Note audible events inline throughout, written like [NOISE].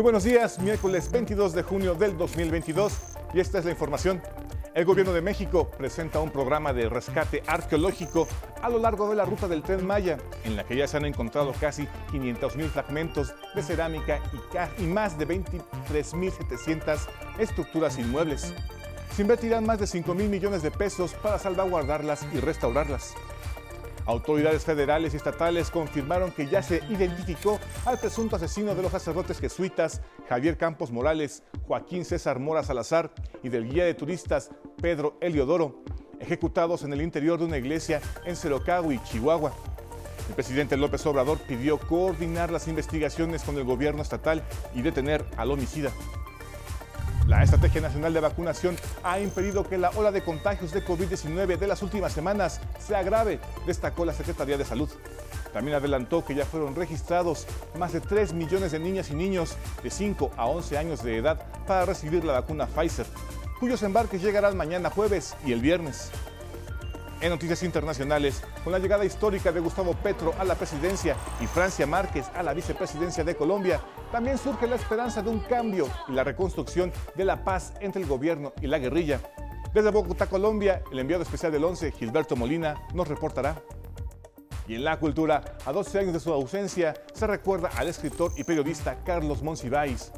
Muy buenos días, miércoles 22 de junio del 2022 y esta es la información. El gobierno de México presenta un programa de rescate arqueológico a lo largo de la ruta del tren Maya, en la que ya se han encontrado casi 500 mil fragmentos de cerámica y, más de 23.700 estructuras inmuebles. Se invertirán más de 5 mil millones de pesos para salvaguardarlas y restaurarlas. Autoridades federales y estatales confirmaron que ya se identificó al presunto asesino de los sacerdotes jesuitas Javier Campos Morales, Joaquín César Mora Salazar y del guía de turistas Pedro Eliodoro, ejecutados en el interior de una iglesia en y Chihuahua. El presidente López Obrador pidió coordinar las investigaciones con el gobierno estatal y detener al homicida. La Estrategia Nacional de Vacunación ha impedido que la ola de contagios de COVID-19 de las últimas semanas se agrave, destacó la Secretaría de Salud. También adelantó que ya fueron registrados más de 3 millones de niñas y niños de 5 a 11 años de edad para recibir la vacuna Pfizer, cuyos embarques llegarán mañana jueves y el viernes. En noticias internacionales, con la llegada histórica de Gustavo Petro a la presidencia y Francia Márquez a la vicepresidencia de Colombia, también surge la esperanza de un cambio y la reconstrucción de la paz entre el gobierno y la guerrilla. Desde Bogotá, Colombia, el enviado especial del 11, Gilberto Molina, nos reportará. Y en la cultura, a 12 años de su ausencia, se recuerda al escritor y periodista Carlos Monsiváis.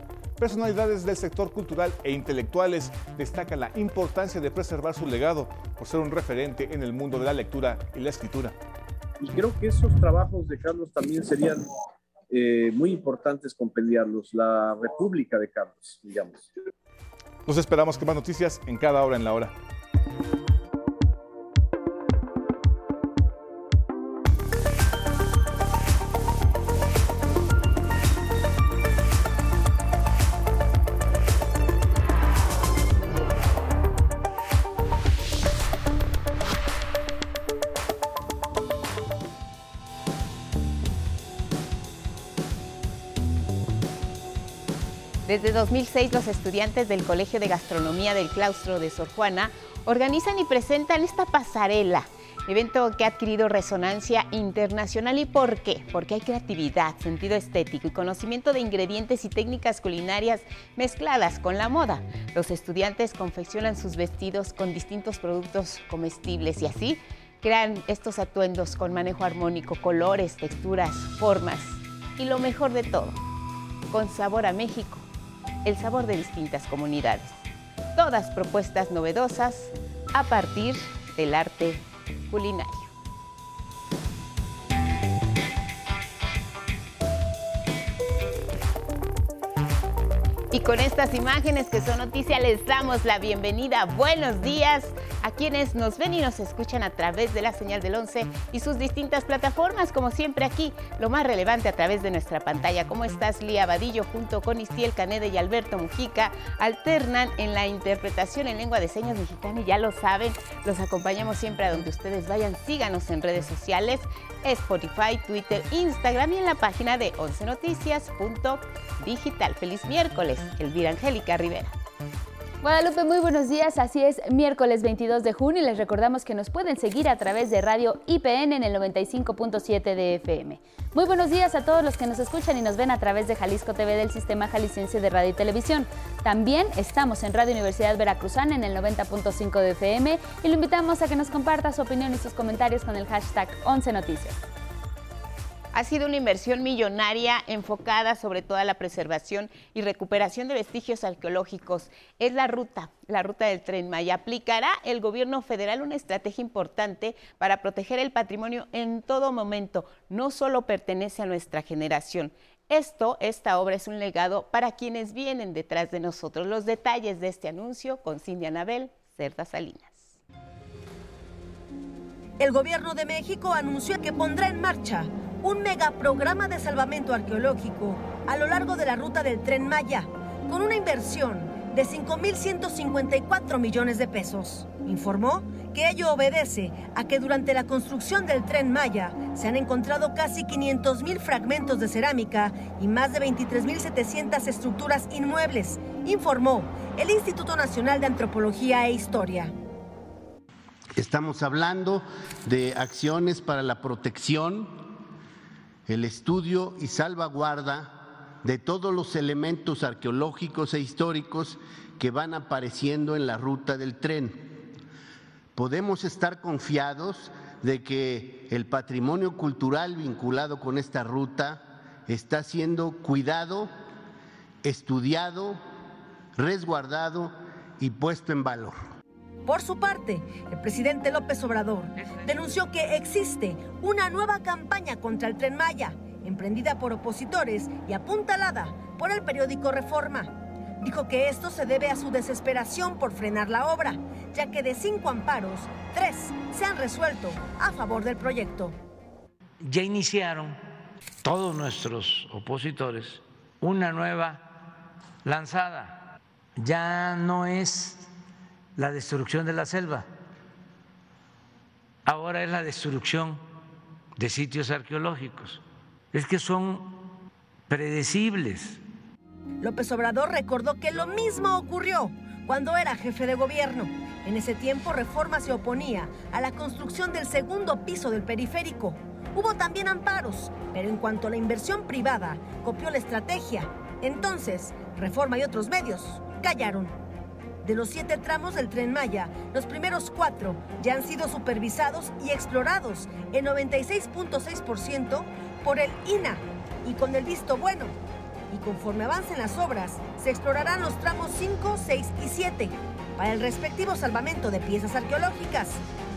Personalidades del sector cultural e intelectuales destacan la importancia de preservar su legado por ser un referente en el mundo de la lectura y la escritura. Y creo que esos trabajos de Carlos también serían eh, muy importantes compendiarlos, la República de Carlos, digamos. Nos esperamos con más noticias en cada hora en la hora. Desde 2006, los estudiantes del Colegio de Gastronomía del Claustro de Sor Juana organizan y presentan esta pasarela, evento que ha adquirido resonancia internacional. ¿Y por qué? Porque hay creatividad, sentido estético y conocimiento de ingredientes y técnicas culinarias mezcladas con la moda. Los estudiantes confeccionan sus vestidos con distintos productos comestibles y así crean estos atuendos con manejo armónico, colores, texturas, formas y lo mejor de todo, con sabor a México el sabor de distintas comunidades. Todas propuestas novedosas a partir del arte culinario. Y con estas imágenes que son noticia les damos la bienvenida. Buenos días a quienes nos ven y nos escuchan a través de la señal del 11 y sus distintas plataformas, como siempre aquí, lo más relevante a través de nuestra pantalla. ¿Cómo estás, Lía Vadillo, junto con Istiel Canede y Alberto Mujica? Alternan en la interpretación en lengua de señas mexicana y ya lo saben, los acompañamos siempre a donde ustedes vayan. Síganos en redes sociales, Spotify, Twitter, Instagram y en la página de 11noticias.digital. Feliz miércoles, Elvira Angélica Rivera. Guadalupe, muy buenos días. Así es, miércoles 22 de junio y les recordamos que nos pueden seguir a través de Radio IPN en el 95.7 de FM. Muy buenos días a todos los que nos escuchan y nos ven a través de Jalisco TV del Sistema Jalisciense de Radio y Televisión. También estamos en Radio Universidad Veracruzana en el 90.5 de FM y lo invitamos a que nos comparta su opinión y sus comentarios con el hashtag 11 Noticias. Ha sido una inversión millonaria enfocada sobre todo a la preservación y recuperación de vestigios arqueológicos. Es la ruta, la ruta del tren Maya. Aplicará el gobierno federal una estrategia importante para proteger el patrimonio en todo momento. No solo pertenece a nuestra generación. Esto, esta obra es un legado para quienes vienen detrás de nosotros. Los detalles de este anuncio con Cindy Anabel Cerda Salinas. El gobierno de México anunció que pondrá en marcha un megaprograma de salvamento arqueológico a lo largo de la ruta del tren Maya, con una inversión de 5.154 millones de pesos. Informó que ello obedece a que durante la construcción del tren Maya se han encontrado casi 500.000 fragmentos de cerámica y más de 23.700 estructuras inmuebles, informó el Instituto Nacional de Antropología e Historia. Estamos hablando de acciones para la protección el estudio y salvaguarda de todos los elementos arqueológicos e históricos que van apareciendo en la ruta del tren. Podemos estar confiados de que el patrimonio cultural vinculado con esta ruta está siendo cuidado, estudiado, resguardado y puesto en valor. Por su parte, el presidente López Obrador denunció que existe una nueva campaña contra el tren Maya, emprendida por opositores y apuntalada por el periódico Reforma. Dijo que esto se debe a su desesperación por frenar la obra, ya que de cinco amparos, tres se han resuelto a favor del proyecto. Ya iniciaron todos nuestros opositores una nueva lanzada. Ya no es la destrucción de la selva, ahora es la destrucción de sitios arqueológicos. Es que son predecibles. López Obrador recordó que lo mismo ocurrió cuando era jefe de gobierno. En ese tiempo Reforma se oponía a la construcción del segundo piso del periférico. Hubo también amparos, pero en cuanto a la inversión privada, copió la estrategia. Entonces, Reforma y otros medios callaron. De los siete tramos del tren Maya, los primeros cuatro ya han sido supervisados y explorados en 96.6% por el INA y con el visto bueno. Y conforme avancen las obras, se explorarán los tramos 5, 6 y 7 para el respectivo salvamento de piezas arqueológicas.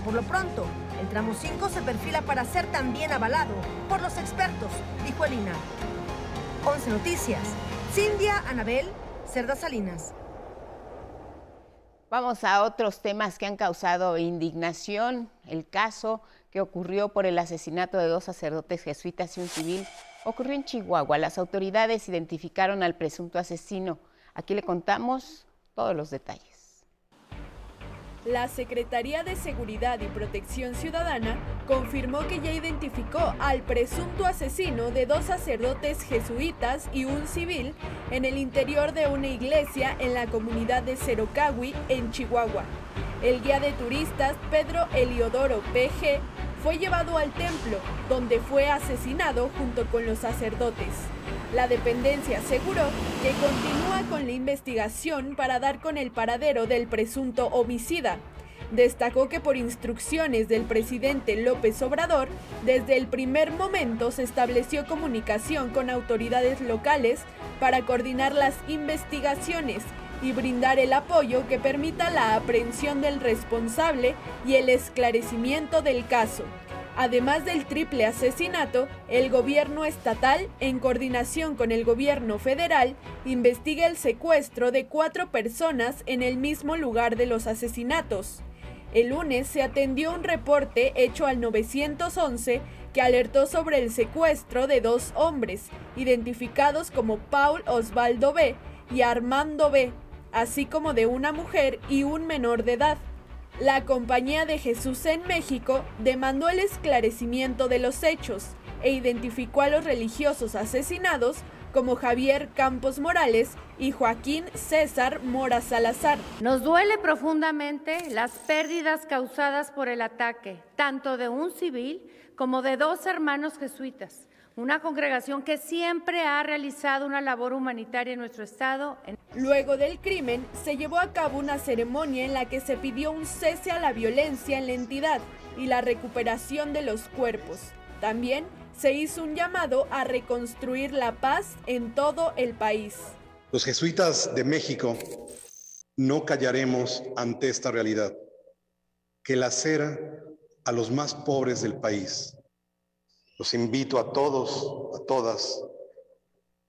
Por lo pronto, el tramo 5 se perfila para ser también avalado por los expertos, dijo el INA. 11 Noticias. Cindia Anabel Cerda Salinas. Vamos a otros temas que han causado indignación. El caso que ocurrió por el asesinato de dos sacerdotes jesuitas y un civil ocurrió en Chihuahua. Las autoridades identificaron al presunto asesino. Aquí le contamos todos los detalles. La Secretaría de Seguridad y Protección Ciudadana confirmó que ya identificó al presunto asesino de dos sacerdotes jesuitas y un civil en el interior de una iglesia en la comunidad de Cerocahui, en Chihuahua. El guía de turistas Pedro Eliodoro PG fue llevado al templo, donde fue asesinado junto con los sacerdotes. La dependencia aseguró que continúa con la investigación para dar con el paradero del presunto homicida. Destacó que por instrucciones del presidente López Obrador, desde el primer momento se estableció comunicación con autoridades locales para coordinar las investigaciones y brindar el apoyo que permita la aprehensión del responsable y el esclarecimiento del caso. Además del triple asesinato, el gobierno estatal, en coordinación con el gobierno federal, investiga el secuestro de cuatro personas en el mismo lugar de los asesinatos. El lunes se atendió un reporte hecho al 911 que alertó sobre el secuestro de dos hombres, identificados como Paul Osvaldo B. y Armando B., así como de una mujer y un menor de edad. La Compañía de Jesús en México demandó el esclarecimiento de los hechos e identificó a los religiosos asesinados como Javier Campos Morales y Joaquín César Mora Salazar. Nos duele profundamente las pérdidas causadas por el ataque, tanto de un civil como de dos hermanos jesuitas una congregación que siempre ha realizado una labor humanitaria en nuestro estado. Luego del crimen, se llevó a cabo una ceremonia en la que se pidió un cese a la violencia en la entidad y la recuperación de los cuerpos. También se hizo un llamado a reconstruir la paz en todo el país. Los jesuitas de México no callaremos ante esta realidad, que lacera a los más pobres del país los invito a todos, a todas,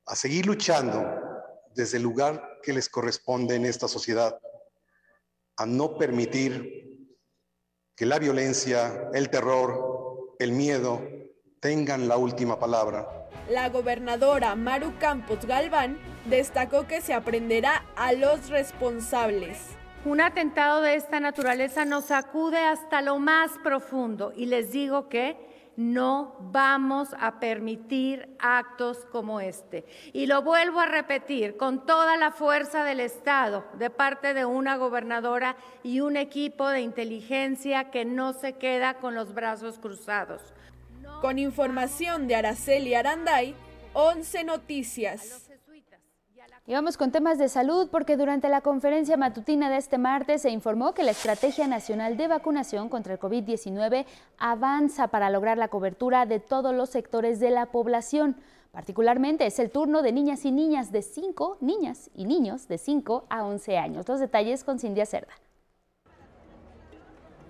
a seguir luchando desde el lugar que les corresponde en esta sociedad, a no permitir que la violencia, el terror, el miedo tengan la última palabra. La gobernadora Maru Campos Galván destacó que se aprenderá a los responsables. Un atentado de esta naturaleza nos sacude hasta lo más profundo y les digo que no vamos a permitir actos como este. Y lo vuelvo a repetir con toda la fuerza del Estado, de parte de una gobernadora y un equipo de inteligencia que no se queda con los brazos cruzados. Con información de Araceli Aranday, 11 Noticias. Y vamos con temas de salud porque durante la conferencia matutina de este martes se informó que la Estrategia Nacional de Vacunación contra el COVID-19 avanza para lograr la cobertura de todos los sectores de la población. Particularmente es el turno de niñas y niñas de 5, niñas y niños de 5 a 11 años. Los detalles con Cindy Cerda.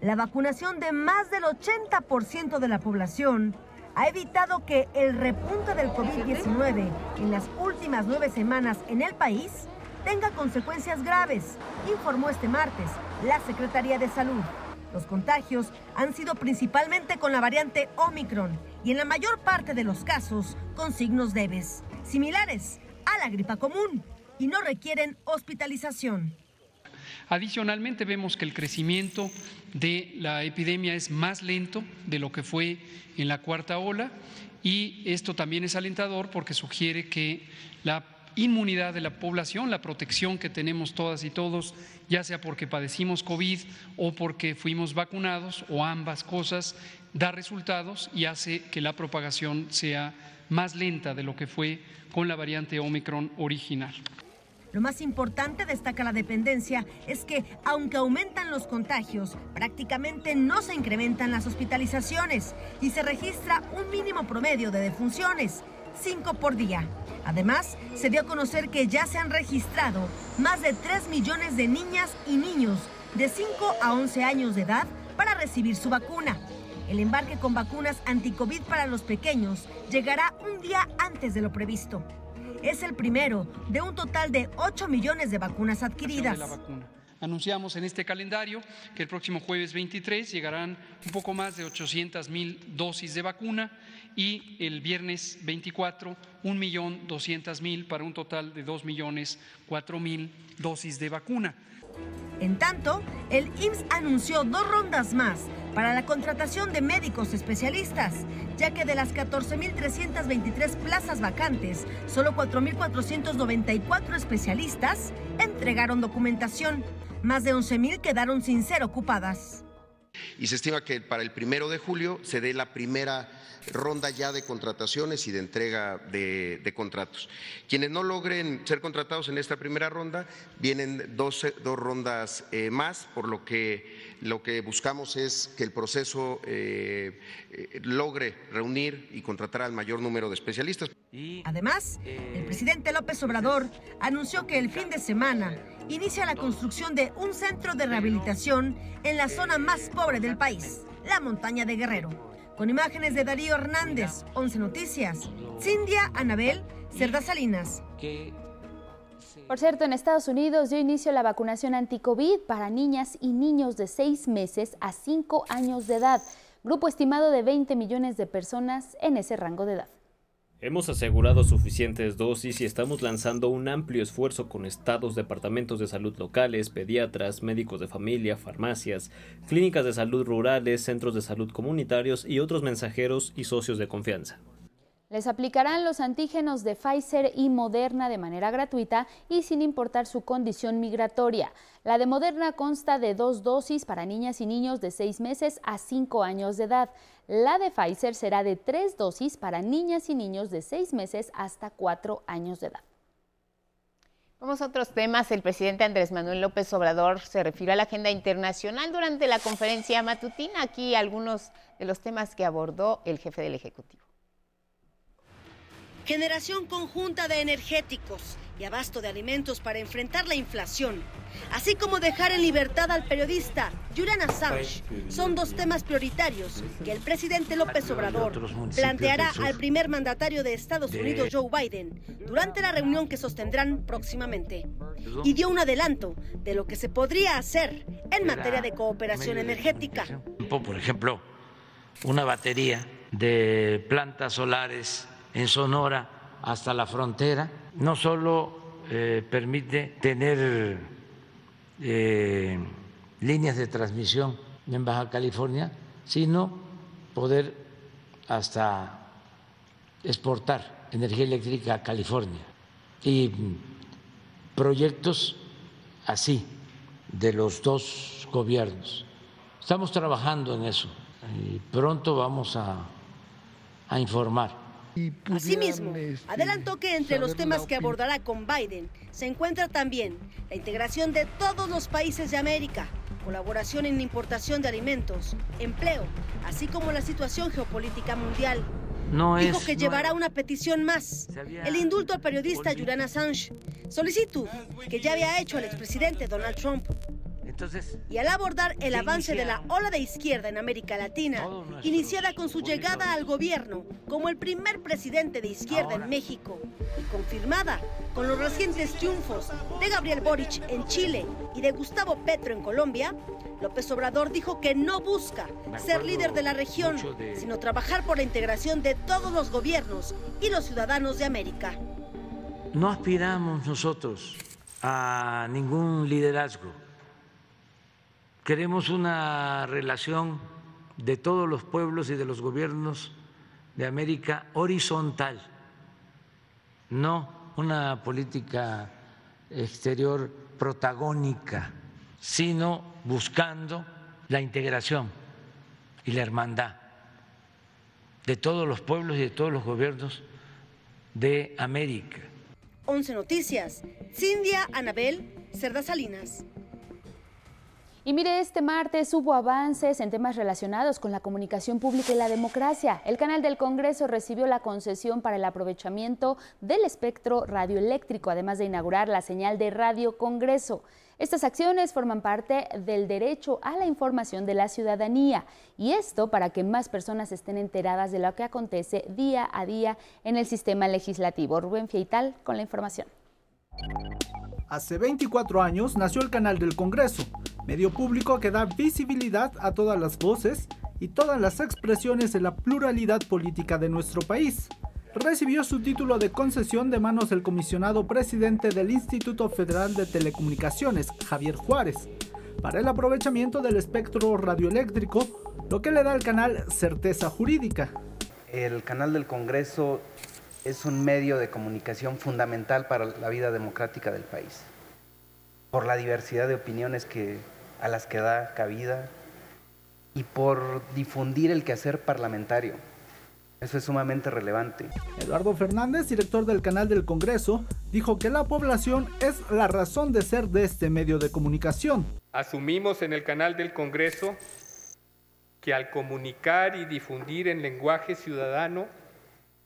La vacunación de más del 80% de la población ha evitado que el repunte del COVID-19 en las últimas nueve semanas en el país tenga consecuencias graves, informó este martes la Secretaría de Salud. Los contagios han sido principalmente con la variante Omicron y en la mayor parte de los casos con signos leves, similares a la gripa común y no requieren hospitalización. Adicionalmente vemos que el crecimiento de la epidemia es más lento de lo que fue en la cuarta ola y esto también es alentador porque sugiere que la inmunidad de la población, la protección que tenemos todas y todos, ya sea porque padecimos COVID o porque fuimos vacunados o ambas cosas, da resultados y hace que la propagación sea más lenta de lo que fue con la variante Omicron original. Lo más importante, destaca la dependencia, es que aunque aumentan los contagios, prácticamente no se incrementan las hospitalizaciones y se registra un mínimo promedio de defunciones, cinco por día. Además, se dio a conocer que ya se han registrado más de 3 millones de niñas y niños de 5 a 11 años de edad para recibir su vacuna. El embarque con vacunas anti-COVID para los pequeños llegará un día antes de lo previsto es el primero de un total de 8 millones de vacunas adquiridas. Anunciamos en este calendario que el próximo jueves 23 llegarán un poco más de 800 mil dosis de vacuna y el viernes 24 un millón 200 mil para un total de 2 millones 4 mil dosis de vacuna. En tanto, el IMSS anunció dos rondas más para la contratación de médicos especialistas, ya que de las 14.323 plazas vacantes, solo 4.494 especialistas entregaron documentación. Más de 11.000 quedaron sin ser ocupadas. Y se estima que para el primero de julio se dé la primera ronda ya de contrataciones y de entrega de, contratos. Quienes no logren ser contratados en esta primera ronda, vienen dos, dos rondas eh, más, por lo que lo que buscamos es que el proceso eh, eh, logre reunir y contratar al mayor número de especialistas. Además, el presidente López Obrador anunció que el fin de semana inicia la construcción de un centro de rehabilitación en la zona más pobre del país, la montaña de Guerrero. Con imágenes de Darío Hernández, 11 Noticias, Cindia Anabel, Cerda Salinas. Por cierto, en Estados Unidos dio inicio la vacunación anti-COVID para niñas y niños de 6 meses a 5 años de edad, grupo estimado de 20 millones de personas en ese rango de edad. Hemos asegurado suficientes dosis y estamos lanzando un amplio esfuerzo con estados, departamentos de salud locales, pediatras, médicos de familia, farmacias, clínicas de salud rurales, centros de salud comunitarios y otros mensajeros y socios de confianza. Les aplicarán los antígenos de Pfizer y Moderna de manera gratuita y sin importar su condición migratoria. La de Moderna consta de dos dosis para niñas y niños de seis meses a cinco años de edad. La de Pfizer será de tres dosis para niñas y niños de seis meses hasta cuatro años de edad. Vamos a otros temas. El presidente Andrés Manuel López Obrador se refirió a la agenda internacional durante la conferencia matutina. Aquí algunos de los temas que abordó el jefe del Ejecutivo generación conjunta de energéticos y abasto de alimentos para enfrentar la inflación, así como dejar en libertad al periodista Julian Assange, son dos temas prioritarios que el presidente López Obrador planteará al primer mandatario de Estados Unidos, Joe Biden, durante la reunión que sostendrán próximamente. Y dio un adelanto de lo que se podría hacer en materia de cooperación energética. Por ejemplo, una batería de plantas solares en Sonora hasta la frontera, no solo eh, permite tener eh, líneas de transmisión en Baja California, sino poder hasta exportar energía eléctrica a California. Y proyectos así de los dos gobiernos. Estamos trabajando en eso y pronto vamos a, a informar Asimismo, adelantó que entre los temas que abordará con Biden se encuentra también la integración de todos los países de América, colaboración en importación de alimentos, empleo, así como la situación geopolítica mundial. Dijo que llevará una petición más, el indulto al periodista Julian Assange, solicitud que ya había hecho el expresidente Donald Trump y al abordar el avance de la ola de izquierda en América Latina, iniciada con su llegada al gobierno como el primer presidente de izquierda en México y confirmada con los recientes triunfos de Gabriel Boric en Chile y de Gustavo Petro en Colombia, López Obrador dijo que no busca ser líder de la región, sino trabajar por la integración de todos los gobiernos y los ciudadanos de América. No aspiramos nosotros a ningún liderazgo Queremos una relación de todos los pueblos y de los gobiernos de América horizontal, no una política exterior protagónica, sino buscando la integración y la hermandad de todos los pueblos y de todos los gobiernos de América. 11 Noticias, Cindia Anabel Cerda Salinas. Y mire, este martes hubo avances en temas relacionados con la comunicación pública y la democracia. El canal del Congreso recibió la concesión para el aprovechamiento del espectro radioeléctrico, además de inaugurar la señal de Radio Congreso. Estas acciones forman parte del derecho a la información de la ciudadanía y esto para que más personas estén enteradas de lo que acontece día a día en el sistema legislativo. Rubén Fieital con la información. Hace 24 años nació el Canal del Congreso, medio público que da visibilidad a todas las voces y todas las expresiones de la pluralidad política de nuestro país. Recibió su título de concesión de manos del comisionado presidente del Instituto Federal de Telecomunicaciones, Javier Juárez, para el aprovechamiento del espectro radioeléctrico, lo que le da al canal certeza jurídica. El canal del Congreso es un medio de comunicación fundamental para la vida democrática del país, por la diversidad de opiniones que, a las que da cabida y por difundir el quehacer parlamentario. Eso es sumamente relevante. Eduardo Fernández, director del canal del Congreso, dijo que la población es la razón de ser de este medio de comunicación. Asumimos en el canal del Congreso que al comunicar y difundir en lenguaje ciudadano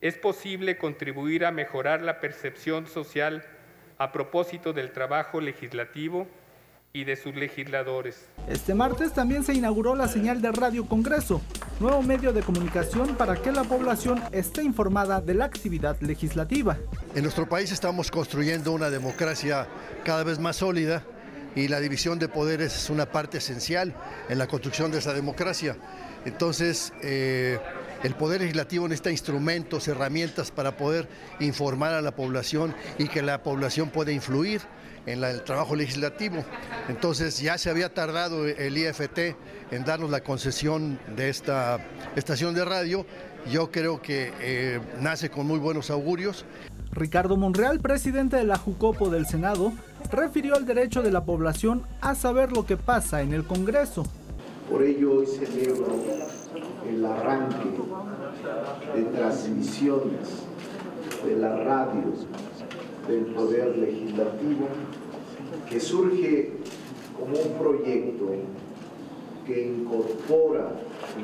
es posible contribuir a mejorar la percepción social a propósito del trabajo legislativo y de sus legisladores. Este martes también se inauguró la señal de Radio Congreso, nuevo medio de comunicación para que la población esté informada de la actividad legislativa. En nuestro país estamos construyendo una democracia cada vez más sólida y la división de poderes es una parte esencial en la construcción de esa democracia. Entonces, eh, el Poder Legislativo necesita instrumentos, herramientas para poder informar a la población y que la población pueda influir en el trabajo legislativo. Entonces ya se había tardado el IFT en darnos la concesión de esta estación de radio. Yo creo que eh, nace con muy buenos augurios. Ricardo Monreal, presidente de la Jucopo del Senado, refirió al derecho de la población a saber lo que pasa en el Congreso. Por ello hoy celebro el arranque de transmisiones de la radio del Poder Legislativo que surge como un proyecto que incorpora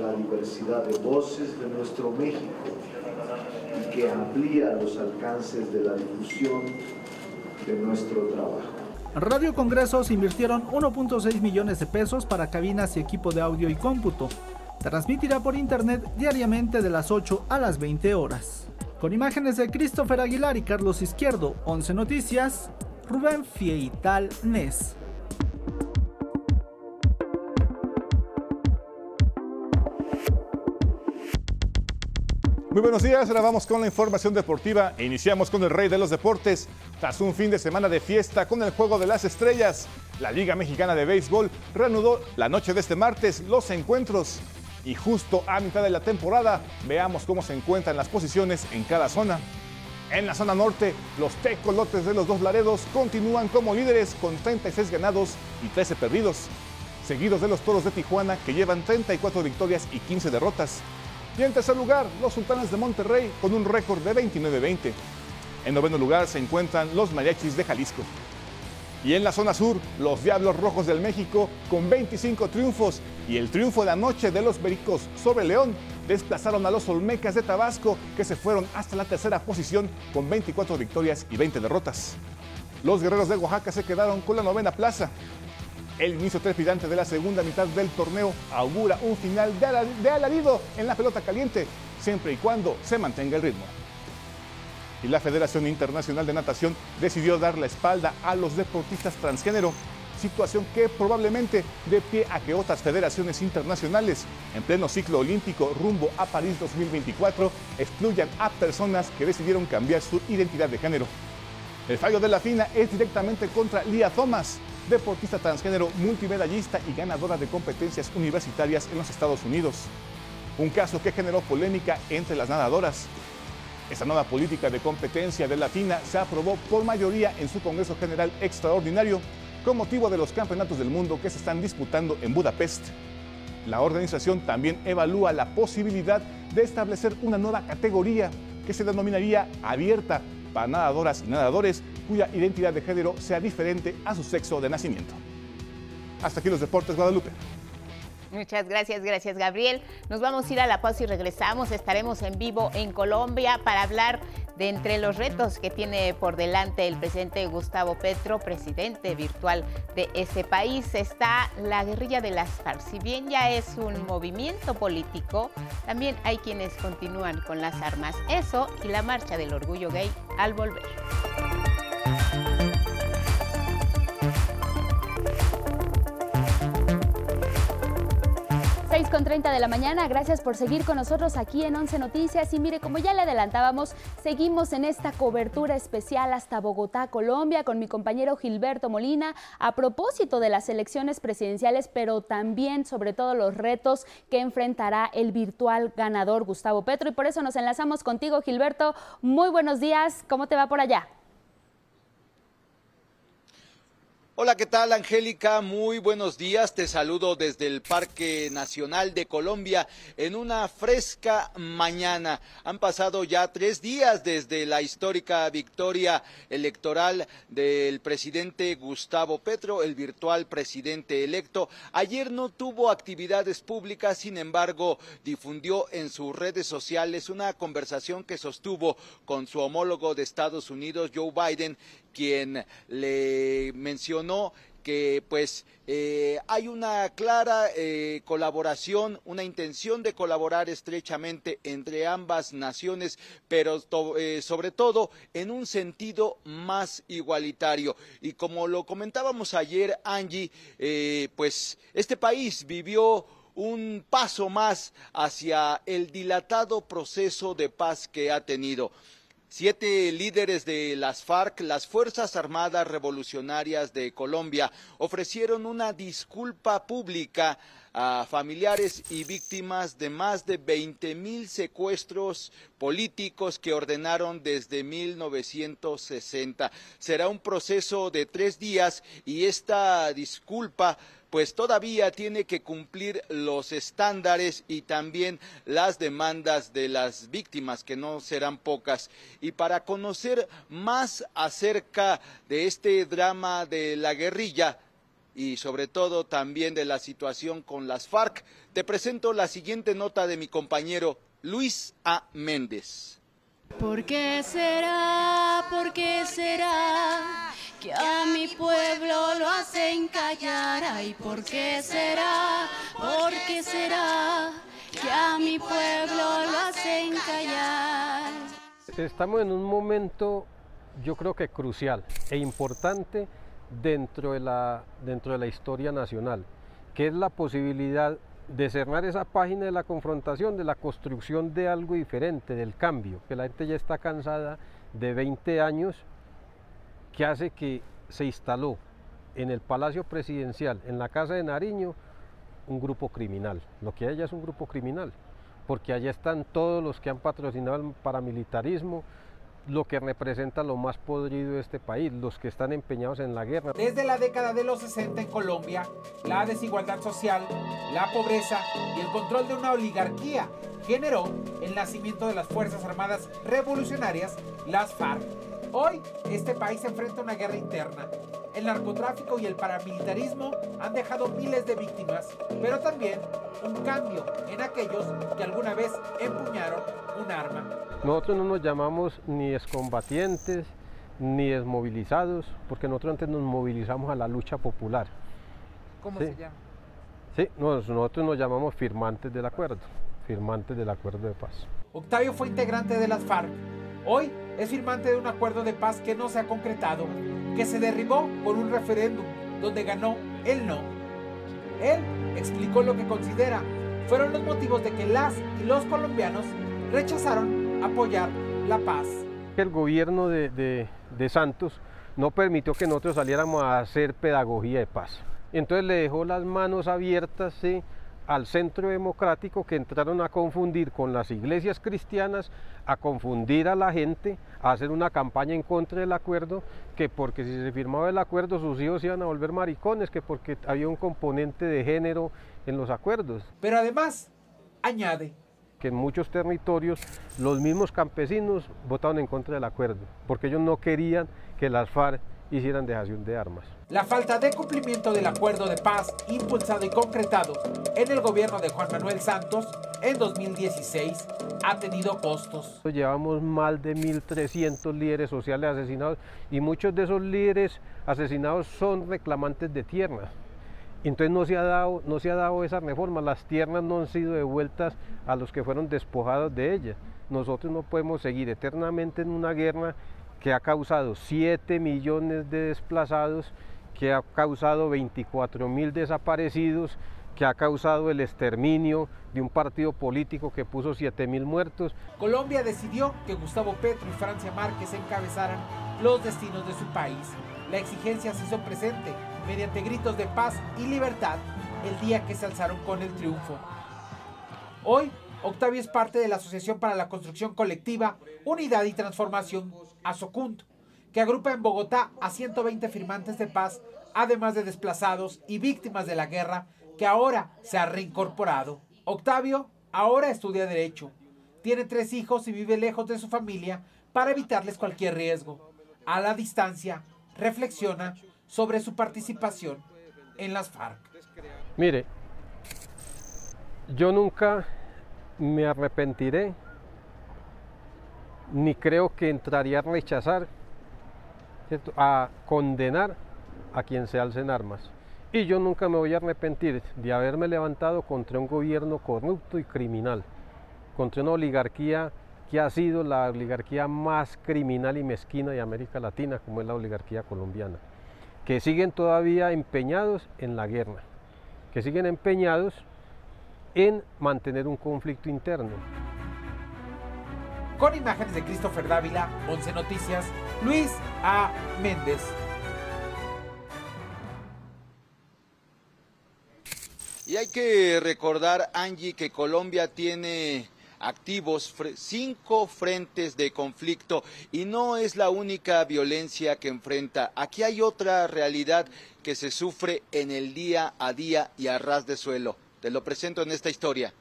la diversidad de voces de nuestro México y que amplía los alcances de la difusión de nuestro trabajo. Radio Congresos invirtieron 1.6 millones de pesos para cabinas y equipo de audio y cómputo. Transmitirá por internet diariamente de las 8 a las 20 horas. Con imágenes de Christopher Aguilar y Carlos Izquierdo, 11 Noticias, Rubén Fieital Nes. Muy buenos días, ahora vamos con la información deportiva e iniciamos con el rey de los deportes. Tras un fin de semana de fiesta con el Juego de las Estrellas, la Liga Mexicana de Béisbol reanudó la noche de este martes los encuentros. Y justo a mitad de la temporada, veamos cómo se encuentran las posiciones en cada zona. En la zona norte, los tecolotes de los dos Laredos continúan como líderes con 36 ganados y 13 perdidos, seguidos de los toros de Tijuana que llevan 34 victorias y 15 derrotas. Y en tercer lugar, los Sultanes de Monterrey con un récord de 29-20. En noveno lugar se encuentran los Mariachis de Jalisco. Y en la zona sur, los Diablos Rojos del México con 25 triunfos y el triunfo de la noche de los Bericos sobre León desplazaron a los Olmecas de Tabasco que se fueron hasta la tercera posición con 24 victorias y 20 derrotas. Los Guerreros de Oaxaca se quedaron con la novena plaza. El inicio trepidante de la segunda mitad del torneo augura un final de alarido en la pelota caliente, siempre y cuando se mantenga el ritmo y la Federación Internacional de Natación decidió dar la espalda a los deportistas transgénero, situación que probablemente dé pie a que otras federaciones internacionales en pleno ciclo olímpico rumbo a París 2024 excluyan a personas que decidieron cambiar su identidad de género. El fallo de la FINA es directamente contra Lia Thomas, deportista transgénero multimedallista y ganadora de competencias universitarias en los Estados Unidos. Un caso que generó polémica entre las nadadoras. Esta nueva política de competencia de la FINA se aprobó por mayoría en su Congreso General Extraordinario con motivo de los campeonatos del mundo que se están disputando en Budapest. La organización también evalúa la posibilidad de establecer una nueva categoría que se denominaría abierta para nadadoras y nadadores cuya identidad de género sea diferente a su sexo de nacimiento. Hasta aquí los deportes Guadalupe. Muchas gracias, gracias Gabriel. Nos vamos a ir a la pausa y regresamos. Estaremos en vivo en Colombia para hablar de entre los retos que tiene por delante el presidente Gustavo Petro, presidente virtual de ese país. Está la guerrilla de las FARC. Si bien ya es un movimiento político, también hay quienes continúan con las armas. Eso y la marcha del orgullo gay al volver. 6 con 30 de la mañana, gracias por seguir con nosotros aquí en 11 Noticias. Y mire, como ya le adelantábamos, seguimos en esta cobertura especial hasta Bogotá, Colombia, con mi compañero Gilberto Molina, a propósito de las elecciones presidenciales, pero también sobre todo los retos que enfrentará el virtual ganador Gustavo Petro. Y por eso nos enlazamos contigo Gilberto, muy buenos días, ¿cómo te va por allá? Hola, ¿qué tal Angélica? Muy buenos días. Te saludo desde el Parque Nacional de Colombia en una fresca mañana. Han pasado ya tres días desde la histórica victoria electoral del presidente Gustavo Petro, el virtual presidente electo. Ayer no tuvo actividades públicas, sin embargo, difundió en sus redes sociales una conversación que sostuvo con su homólogo de Estados Unidos, Joe Biden, quien le mencionó que pues eh, hay una clara eh, colaboración, una intención de colaborar estrechamente entre ambas naciones, pero eh, sobre todo en un sentido más igualitario. Y como lo comentábamos ayer, Angie, pues este país vivió un paso más hacia el dilatado proceso de paz que ha tenido. Siete líderes de las FARC, las Fuerzas Armadas Revolucionarias de Colombia, ofrecieron una disculpa pública a familiares y víctimas de más de 20 mil secuestros políticos que ordenaron desde 1960. Será un proceso de tres días y esta disculpa pues todavía tiene que cumplir los estándares y también las demandas de las víctimas, que no serán pocas. Y para conocer más acerca de este drama de la guerrilla, y sobre todo también de la situación con las FARC, te presento la siguiente nota de mi compañero Luis A. Méndez. ¿Por qué será? ¿Por qué será? que a mi pueblo lo hacen callar. Ay, ¿por qué será? ¿Por qué será que a mi pueblo lo hacen callar? Estamos en un momento, yo creo que crucial e importante dentro de la, dentro de la historia nacional, que es la posibilidad de cerrar esa página de la confrontación, de la construcción de algo diferente, del cambio, que la gente ya está cansada de 20 años que hace que se instaló en el Palacio Presidencial, en la Casa de Nariño, un grupo criminal. Lo que hay es un grupo criminal, porque allá están todos los que han patrocinado el paramilitarismo, lo que representa lo más podrido de este país, los que están empeñados en la guerra. Desde la década de los 60 en Colombia, la desigualdad social, la pobreza y el control de una oligarquía generó el nacimiento de las Fuerzas Armadas Revolucionarias, las FARC. Hoy, este país enfrenta una guerra interna. El narcotráfico y el paramilitarismo han dejado miles de víctimas, pero también un cambio en aquellos que alguna vez empuñaron un arma. Nosotros no nos llamamos ni excombatientes ni desmovilizados, porque nosotros antes nos movilizamos a la lucha popular. ¿Cómo Sí. se llama? Sí, nos- nosotros nos llamamos firmantes del acuerdo, firmantes del acuerdo de paz. Octavio fue integrante de las FARC. Hoy es firmante de un acuerdo de paz que no se ha concretado, que se derribó por un referéndum donde ganó el no. Él explicó lo que considera fueron los motivos de que las y los colombianos rechazaron apoyar la paz. El gobierno de, de- de Santos no permitió que nosotros saliéramos a hacer pedagogía de paz. Entonces le dejó las manos abiertas ¿sí? al centro democrático que entraron a confundir con las iglesias cristianas, a confundir a la gente, a hacer una campaña en contra del acuerdo, que porque si se firmaba el acuerdo sus hijos iban a volver maricones, que porque había un componente de género en los acuerdos. Pero además, añade, que en muchos territorios los mismos campesinos votaron en contra del acuerdo, porque ellos no querían que las FARC hicieran dejación de armas. la falta de cumplimiento del acuerdo de paz impulsado y concretado en el gobierno de Juan Manuel Santos en 2016 ha tenido costos. Llevamos más de 1.300 líderes sociales asesinados y muchos de esos líderes asesinados son reclamantes de tierras. Entonces no se, ha dado, no se ha dado esa reforma, las tierras no han sido devueltas a los que fueron despojados de ellas. Nosotros no podemos seguir eternamente en una guerra que ha causado 7 millones de desplazados, que ha causado 24 mil desaparecidos, que ha causado el exterminio de un partido político que puso 7 mil muertos. Colombia decidió que Gustavo Petro y Francia Márquez encabezaran los destinos de su país. La exigencia se hizo presente mediante gritos de paz y libertad el día que se alzaron con el triunfo. Hoy, Octavio es parte de la Asociación para la Construcción Colectiva, Unidad y Transformación, ASOCUNT, que agrupa en Bogotá a 120 firmantes de paz, además de desplazados y víctimas de la guerra, que ahora se ha reincorporado. Octavio ahora estudia Derecho, tiene tres hijos y vive lejos de su familia para evitarles cualquier riesgo. A la distancia, reflexiona sobre su participación en las FARC. Mire, yo nunca me arrepentiré, ni creo que entraría a rechazar, a condenar a quien se alce en armas. Y yo nunca me voy a arrepentir de haberme levantado contra un gobierno corrupto y criminal, contra una oligarquía que ha sido la oligarquía más criminal y mezquina de América Latina, como es la oligarquía colombiana, que siguen todavía empeñados en la guerra, que siguen empeñados en mantener un conflicto interno. Con imágenes de Christopher Dávila, 11 Noticias, Luis A. Méndez. Y hay que recordar, Angie, que Colombia tiene activos cinco frentes de conflicto y no es la única violencia que enfrenta. Aquí hay otra realidad que se sufre en el día a día y a ras de suelo. Te lo presento en esta historia.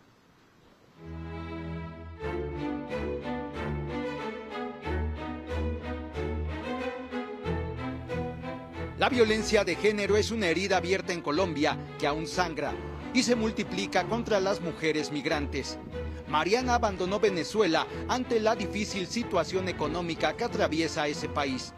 La violencia de género es una herida abierta en Colombia que aún sangra y se multiplica contra las mujeres migrantes. Mariana abandonó Venezuela ante la difícil situación económica que atraviesa ese país.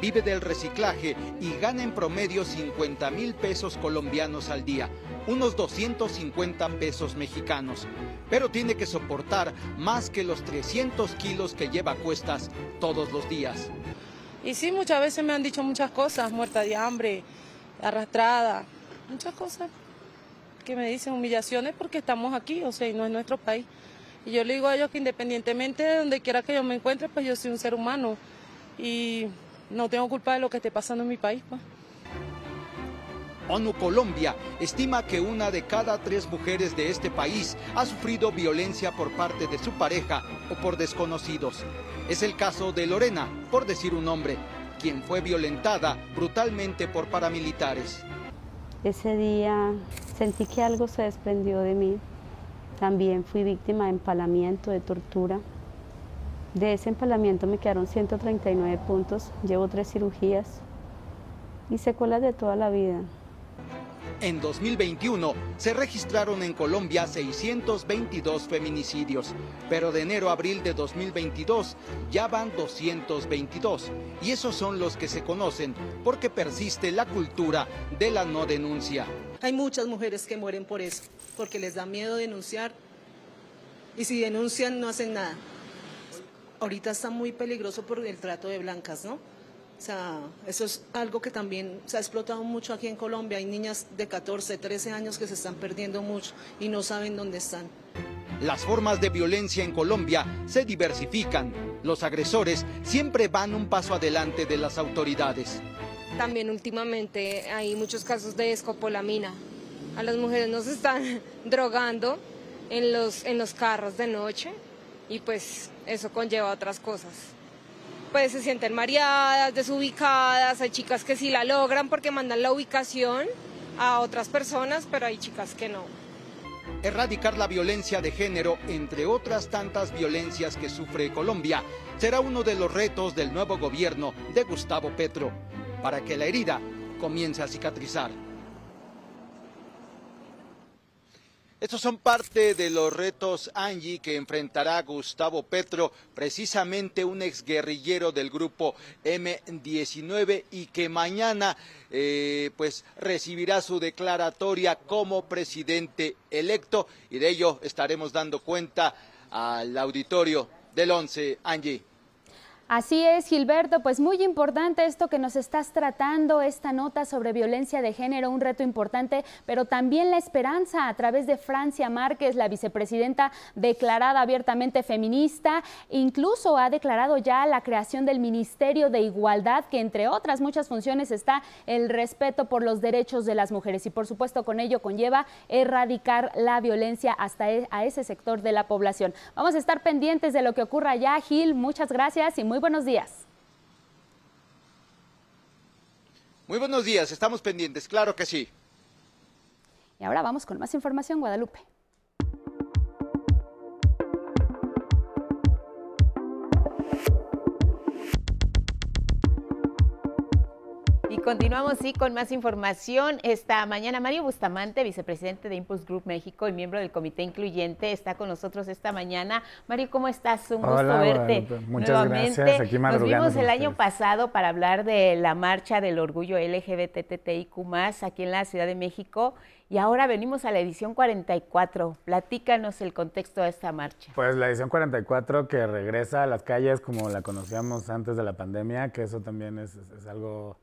Vive del reciclaje y gana en promedio 50 mil pesos colombianos al día, unos 250 pesos mexicanos. Pero tiene que soportar más que los 300 kilos que lleva a cuestas todos los días. Y sí, muchas veces me han dicho muchas cosas, muerta de hambre, arrastrada, muchas cosas que me dicen humillaciones porque estamos aquí, o sea, y no es nuestro país. Y yo le digo a ellos que independientemente de donde quiera que yo me encuentre, pues yo soy un ser humano y no tengo culpa de lo que esté pasando en mi país. Pues. ONU Colombia estima que una de cada tres mujeres de este país ha sufrido violencia por parte de su pareja o por desconocidos. Es el caso de Lorena, por decir un nombre, quien fue violentada brutalmente por paramilitares. Ese día sentí que algo se desprendió de mí. También fui víctima de empalamiento, de tortura. De ese empalamiento me quedaron 139 puntos, llevo tres cirugías y secuelas de toda la vida. En 2021 se registraron en Colombia 622 feminicidios, pero de enero a abril de 2022 ya van 222. Y esos son los que se conocen porque persiste la cultura de la no denuncia. Hay muchas mujeres que mueren por eso, porque les da miedo denunciar y si denuncian no hacen nada. Ahorita está muy peligroso por el trato de blancas, ¿no? O sea, eso es algo que también se ha explotado mucho aquí en Colombia. Hay niñas de 14, 13 años que se están perdiendo mucho y no saben dónde están. Las formas de violencia en Colombia se diversifican. Los agresores siempre van un paso adelante de las autoridades. También últimamente hay muchos casos de escopolamina. A las mujeres nos están [LAUGHS] drogando en los, en los carros de noche y pues eso conlleva otras cosas pues se sienten mareadas, desubicadas, hay chicas que sí la logran porque mandan la ubicación a otras personas, pero hay chicas que no. Erradicar la violencia de género, entre otras tantas violencias que sufre Colombia, será uno de los retos del nuevo gobierno de Gustavo Petro, para que la herida comience a cicatrizar. Estos son parte de los retos, Angie, que enfrentará Gustavo Petro, precisamente un exguerrillero del grupo M19 y que mañana eh, pues recibirá su declaratoria como presidente electo y de ello estaremos dando cuenta al auditorio del 11, Angie. Así es, Gilberto, pues muy importante esto que nos estás tratando, esta nota sobre violencia de género, un reto importante, pero también la esperanza a través de Francia Márquez, la vicepresidenta declarada abiertamente feminista, incluso ha declarado ya la creación del Ministerio de Igualdad, que entre otras muchas funciones está el respeto por los derechos de las mujeres y por supuesto con ello conlleva erradicar la violencia hasta e, a ese sector de la población. Vamos a estar pendientes de lo que ocurra allá, Gil, muchas gracias y muy buenos días. Muy buenos días, estamos pendientes, claro que sí. Y ahora vamos con más información, Guadalupe. Continuamos sí con más información. Esta mañana Mario Bustamante, vicepresidente de Impulse Group México y miembro del Comité Incluyente, está con nosotros esta mañana. Mario, ¿cómo estás? Un gusto verte. Muchas gracias. Aquí Nos vimos el año pasado para hablar de la marcha del orgullo LGBTTIQ+, aquí en la Ciudad de México. Y ahora venimos a la edición 44. Platícanos el contexto de esta marcha. Pues la edición 44 que regresa a las calles como la conocíamos antes de la pandemia, que eso también es, es algo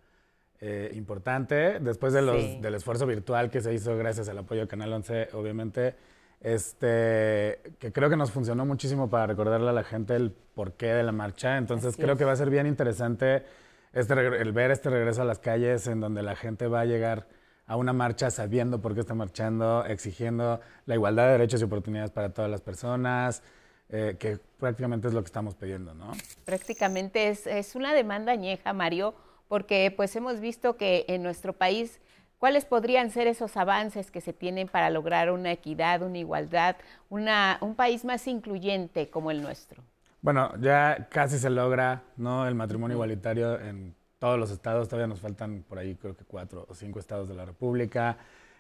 eh, importante. Después de los, del esfuerzo virtual que se hizo gracias al apoyo de Canal 11, obviamente, este, que creo que nos funcionó muchísimo para recordarle a la gente el porqué de la marcha. Entonces creo que va a ser bien interesante este, el ver este regreso a las calles en donde la gente va a llegar a una marcha sabiendo por qué está marchando, exigiendo la igualdad de derechos y oportunidades para todas las personas, eh, que prácticamente es lo que estamos pidiendo, ¿no? Prácticamente es, es una demanda añeja, Mario porque pues hemos visto que en nuestro país ¿Cuáles podrían ser esos avances que se tienen para lograr una equidad, una igualdad, una, un país más incluyente como el nuestro? Bueno, ya casi se logra ¿no? el matrimonio igualitario en todos los estados, todavía nos faltan por ahí creo que cuatro o cinco estados de la República,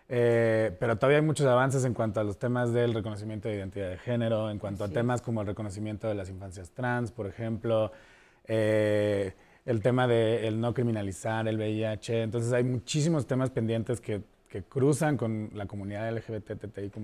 eh, pero todavía hay muchos avances en cuanto a los temas del reconocimiento de identidad de género, en cuanto a temas como el reconocimiento de las infancias trans, por ejemplo. Eh, el tema de el no criminalizar el VIH. Entonces hay muchísimos temas pendientes que, que cruzan con la comunidad LGBTTIQ+,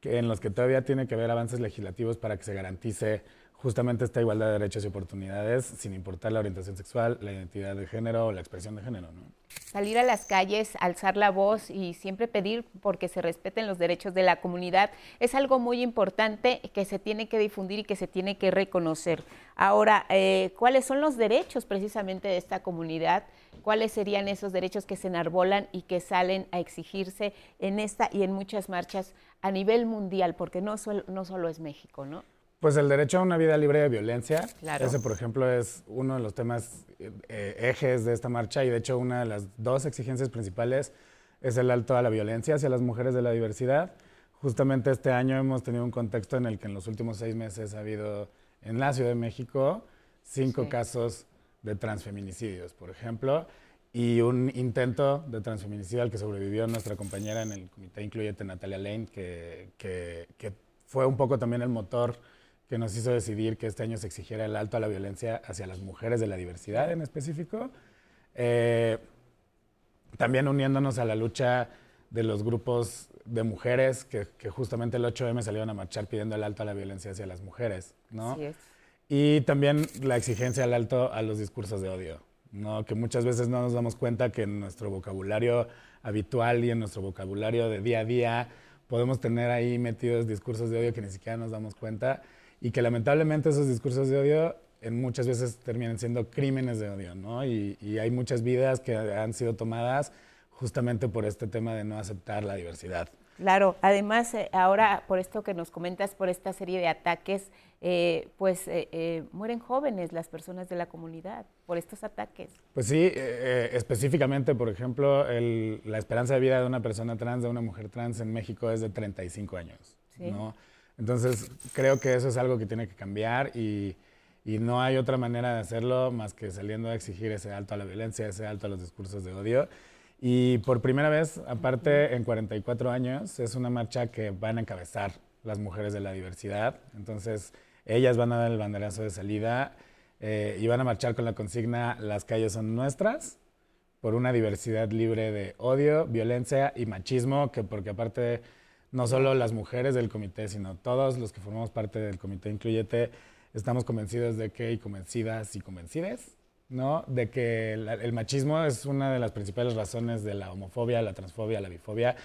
que, en los que todavía tiene que haber avances legislativos para que se garantice justamente esta igualdad de derechos y oportunidades sin importar la orientación sexual, la identidad de género o la expresión de género. ¿no? salir a las calles, alzar la voz y siempre pedir porque se respeten los derechos de la comunidad es algo muy importante que se tiene que difundir y que se tiene que reconocer. Ahora, eh, ¿cuáles son los derechos precisamente de esta comunidad? ¿Cuáles serían esos derechos que se enarbolan y que salen a exigirse en esta y en muchas marchas a nivel mundial? Porque no, no solo es México, ¿no? Pues el derecho a una vida libre de violencia. Ese, por ejemplo, es uno de los temas eh, ejes de esta marcha y de hecho una de las dos exigencias principales es el alto a la violencia hacia las mujeres de la diversidad. Justamente este año hemos tenido un contexto en el que en los últimos seis meses ha habido en la Ciudad de México cinco casos de transfeminicidios, por ejemplo, y un intento de transfeminicidio al que sobrevivió nuestra compañera en el comité Incluyete, Natalia Lane, que, que, que fue un poco también el motor que nos hizo decidir que este año se exigiera el alto a la violencia hacia las mujeres de la diversidad en específico. Eh, también uniéndonos a la lucha de los grupos de mujeres que, justamente el 8M salieron a marchar pidiendo el alto a la violencia hacia las mujeres, ¿no? Y también la exigencia al alto a los discursos de odio, ¿no? Que muchas veces no nos damos cuenta que en nuestro vocabulario habitual y en nuestro vocabulario de día a día podemos tener ahí metidos discursos de odio que ni siquiera nos damos cuenta y que lamentablemente esos discursos de odio en muchas veces terminan siendo crímenes de odio, ¿no? Y, hay muchas vidas que han sido tomadas justamente por este tema de no aceptar la diversidad. Claro, además eh, ahora por esto que nos comentas, por esta serie de ataques, eh, pues eh, mueren jóvenes las personas de la comunidad por estos ataques. Pues sí, específicamente, por ejemplo, la esperanza de vida de una persona trans, de una mujer trans en México es de 35 años, ¿no? Entonces, creo que eso es algo que tiene que cambiar y, no hay otra manera de hacerlo más que saliendo a exigir ese alto a la violencia, ese alto a los discursos de odio. Y por primera vez, aparte, en 44 años, es una marcha que van a encabezar las mujeres de la diversidad. Entonces, ellas van a dar el banderazo de salida eh, y van a marchar con la consigna Las calles son nuestras, por una diversidad libre de odio, violencia y machismo, que porque aparte no solo las mujeres del comité, sino todos los que formamos parte del comité Incluyete, estamos convencidos de que, y convencidas y convencidas, ¿no? De que el, machismo es una de las principales razones de la homofobia, la transfobia, la bifobia,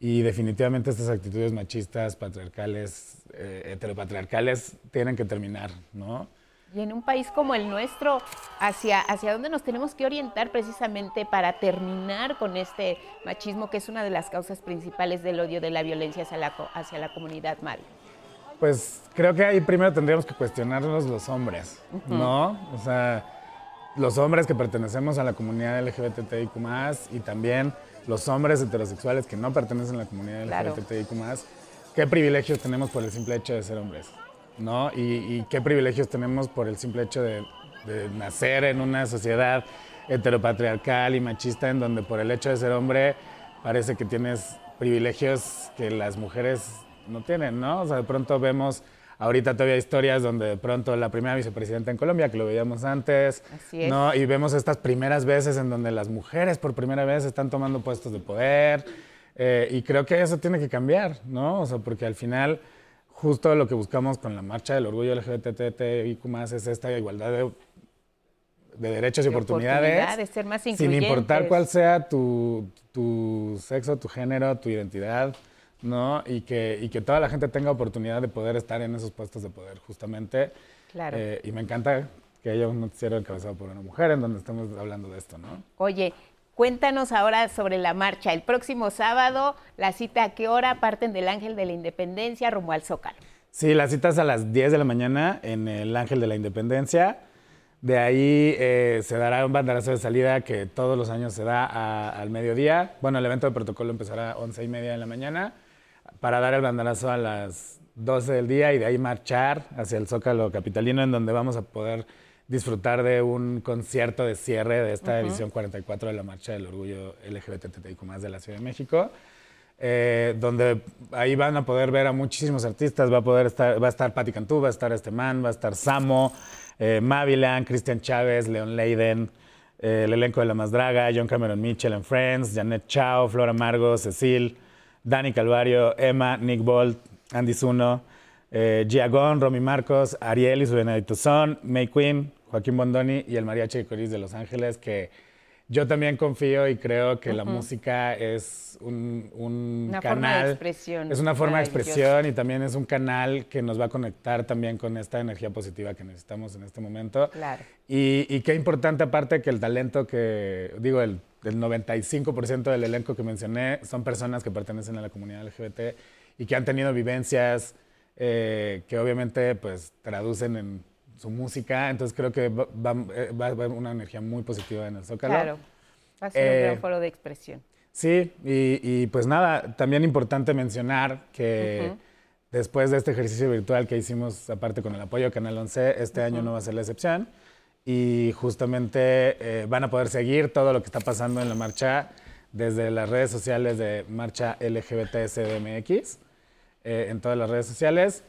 y definitivamente estas actitudes machistas, patriarcales, eh, heteropatriarcales, tienen que terminar, ¿no? Y en un país como el nuestro, ¿hacia, ¿hacia dónde nos tenemos que orientar precisamente para terminar con este machismo que es una de las causas principales del odio, de la violencia hacia la, hacia la comunidad mal? Pues creo que ahí primero tendríamos que cuestionarnos los hombres, ¿no? O sea, los hombres que pertenecemos a la comunidad LGBTIQ y también los hombres heterosexuales que no pertenecen a la comunidad LGBTIQ ¿qué privilegios tenemos por el simple hecho de ser hombres? ¿No? Y, qué privilegios tenemos por el simple hecho de, nacer en una sociedad heteropatriarcal y machista en donde por el hecho de ser hombre parece que tienes privilegios que las mujeres no tienen, ¿no? O sea, de pronto vemos ahorita todavía historias donde de pronto la primera vicepresidenta en Colombia, que lo veíamos antes, ¿no? Y vemos estas primeras veces en donde las mujeres por primera vez están tomando puestos de poder. Eh, y creo que eso tiene que cambiar, ¿no? O sea, porque al final justo lo que buscamos con la marcha del orgullo LGBTTIQ es esta igualdad de, derechos y oportunidades. ser más sin importar cuál sea tu, sexo, tu género, tu identidad, ¿no? Y que, y que toda la gente tenga oportunidad de poder estar en esos puestos de poder, justamente. Claro. Eh, y me encanta que haya un noticiero encabezado por una mujer en donde estamos hablando de esto, ¿no? Oye, Cuéntanos ahora sobre la marcha. El próximo sábado, la cita a qué hora parten del Ángel de la Independencia rumbo al Zócalo. Sí, la cita es a las 10 de la mañana en el Ángel de la Independencia. De ahí eh, se dará un banderazo de salida que todos los años se da al mediodía. Bueno, el evento de protocolo empezará a 11 y media de la mañana para dar el banderazo a las 12 del día y de ahí marchar hacia el Zócalo Capitalino en donde vamos a poder disfrutar de un concierto de cierre de esta edición 44 de la Marcha del Orgullo LGBTTIQ de la Ciudad de México. Eh, donde ahí van a poder ver a muchísimos artistas, va a poder estar, va a estar Patti Cantú, va a estar este man, va a estar Samo, eh, Mavilan, Cristian Chávez, Leon Leiden, eh, el elenco de La Más Draga, John Cameron Mitchell and Friends, Janet Chao, Flora Margo, Cecil, Dani Calvario, Emma, Nick Bolt, Andy Zuno, eh, Giagon, Romy Marcos, Ariel y su Benedito Son, May Queen, Joaquín Bondoni y el Mariachi de Coris de Los Ángeles, que yo también confío y creo que la música es un, un una canal. Forma de expresión es una forma de expresión y también es un canal que nos va a conectar también con esta energía positiva que necesitamos en este momento. Claro. Y, y qué importante aparte que el talento que, digo, el, el 95% del elenco que mencioné son personas que pertenecen a la comunidad LGBT y que han tenido vivencias eh, que obviamente pues traducen en su música. Entonces creo que va, va- eh, va a haber una energía muy positiva en el Zócalo. Claro. Va a ser un Eh, gran foro de expresión. Sí, y, y, pues nada, también importante mencionar que Ujú. después de este ejercicio virtual que hicimos, aparte con el apoyo de Canal 11, este año no va a ser la excepción. Y justamente eh, van a poder seguir todo lo que está pasando en la marcha desde las redes sociales de Marcha LGBTSDMX, eh, en todas las redes sociales,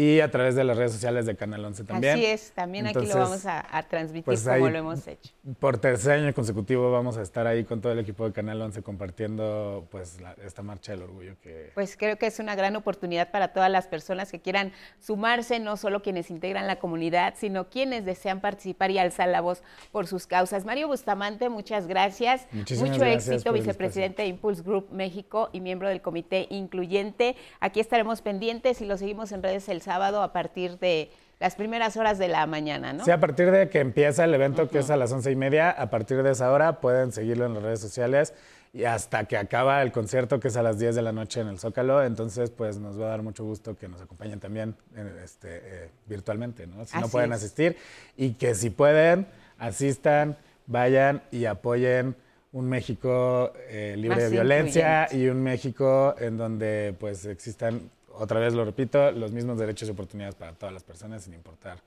y a través de las redes sociales de Canal 11 también. Así es, también aquí lo vamos a, a transmitir pues como ahí, lo hemos hecho. Por tercer año consecutivo vamos a estar ahí con todo el equipo de Canal 11 compartiendo pues la- esta marcha del orgullo que Pues creo que es una gran oportunidad para todas las personas que quieran sumarse, no solo quienes integran la comunidad, sino quienes desean participar y alzar la voz por sus causas. Mario Bustamante, muchas gracias. Muchísimas Mucho gracias éxito, vicepresidente de Impulse Group México y miembro del Comité Incluyente. Aquí estaremos pendientes y lo seguimos en redes el sábado a partir de las primeras horas de la mañana, ¿no? Sí, a partir de que empieza el evento, que es a las once y media, a partir de esa hora pueden seguirlo en las redes sociales y hasta que acaba el concierto, que es a las 10 de la noche en el Zócalo. Entonces, pues nos va a dar mucho gusto que nos acompañen también eh, este, eh, virtualmente, ¿no? Si no pueden es. asistir y que si pueden, asistan, vayan y apoyen un México eh, libre Más de violencia incluyente. y un México en donde pues existan, otra vez lo repito, los mismos derechos y oportunidades para todas las personas sin importar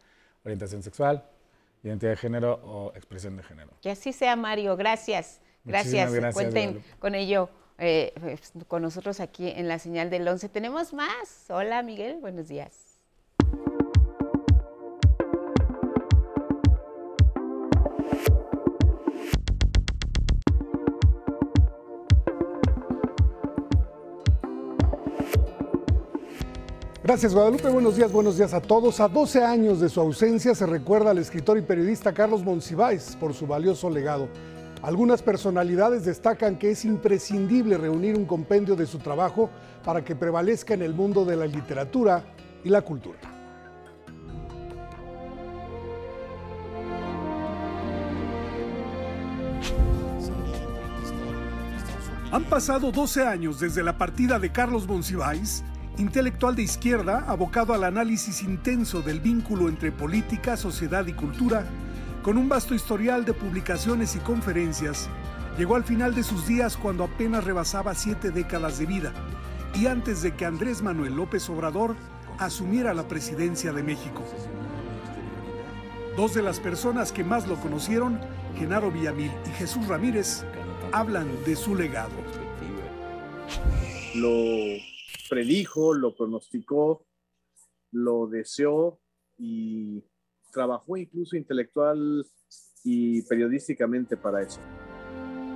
orientación sexual, identidad de género o expresión de género. Que así sea, Mario. Gracias. Gracias. Gracias, Cuenten Guadalupe. con ello, eh, pues, con nosotros aquí en la señal del 11. Tenemos más. Hola, Miguel. Buenos días. Gracias Guadalupe, buenos días, buenos días a todos. A 12 años de su ausencia se recuerda al escritor y periodista Carlos Monsiváis por su valioso legado. Algunas personalidades destacan que es imprescindible reunir un compendio de su trabajo para que prevalezca en el mundo de la literatura y la cultura. Han pasado 12 años desde la partida de Carlos Monsiváis, intelectual de izquierda abocado al análisis intenso del vínculo entre política, sociedad y cultura, con un vasto historial de publicaciones y conferencias, llegó al final de sus días cuando apenas rebasaba siete décadas de vida y antes de que Andrés Manuel López Obrador asumiera la presidencia de México. Dos de las personas que más lo conocieron, Genaro Villamil y Jesús Ramírez, hablan de su legado. lo predijo, lo pronosticó, lo deseó y trabajó incluso intelectual y periodísticamente para eso.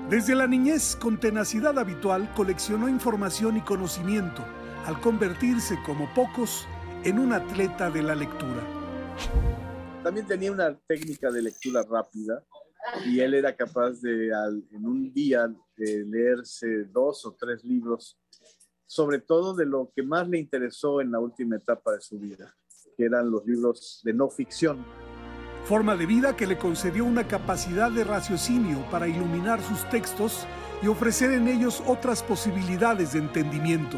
Desde la niñez, con tenacidad habitual, coleccionó información y conocimiento, al convertirse, como pocos, en un atleta de la lectura. También tenía una técnica de lectura rápida y él era capaz de al- en un día de leerse dos o tres libros, sobre todo de lo que más le interesó en la última etapa de su vida, que eran los libros de no ficción. Forma de vida que le concedió una capacidad de raciocinio para iluminar sus textos y ofrecer en ellos otras posibilidades de entendimiento.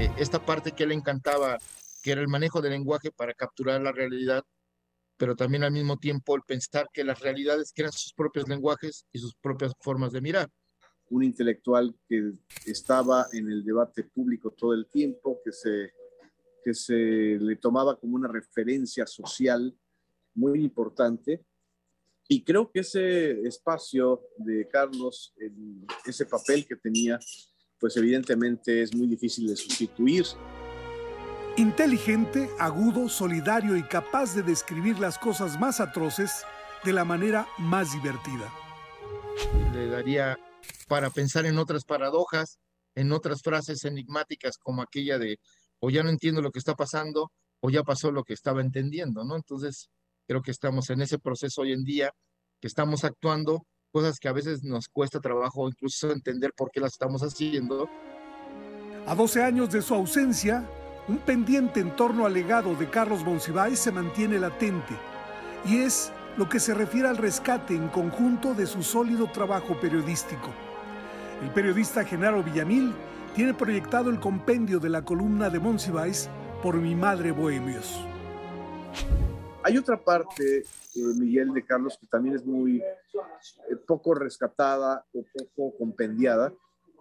eh, esta parte que le encantaba, que era el manejo del lenguaje para capturar la realidad, pero también al mismo tiempo el pensar que las realidades crean sus propios lenguajes y sus propias formas de mirar. Un intelectual que estaba en el debate público todo el tiempo, que se, que se le tomaba como una referencia social muy importante. Y creo que ese espacio de Carlos, el- ese papel que tenía, pues evidentemente es muy difícil de sustituir. Inteligente, agudo, solidario y capaz de describir las cosas más atroces de la manera más divertida. Le daría para pensar en otras paradojas, en otras frases enigmáticas como aquella de o ya no entiendo lo que está pasando o ya pasó lo que estaba entendiendo, ¿no? Entonces, creo que estamos en ese proceso hoy en día, que estamos actuando cosas que a veces nos cuesta trabajo incluso entender por qué las estamos haciendo. A 12 años de su ausencia, un pendiente en torno al legado de Carlos Monsiváis se mantiene latente y es lo que se refiere al rescate en conjunto de su sólido trabajo periodístico. El periodista Genaro Villamil tiene proyectado el compendio de la columna de Monsiváis por mi madre Bohemios. Hay otra parte, eh, Miguel de Carlos, que también es muy eh, poco rescatada o poco compendiada,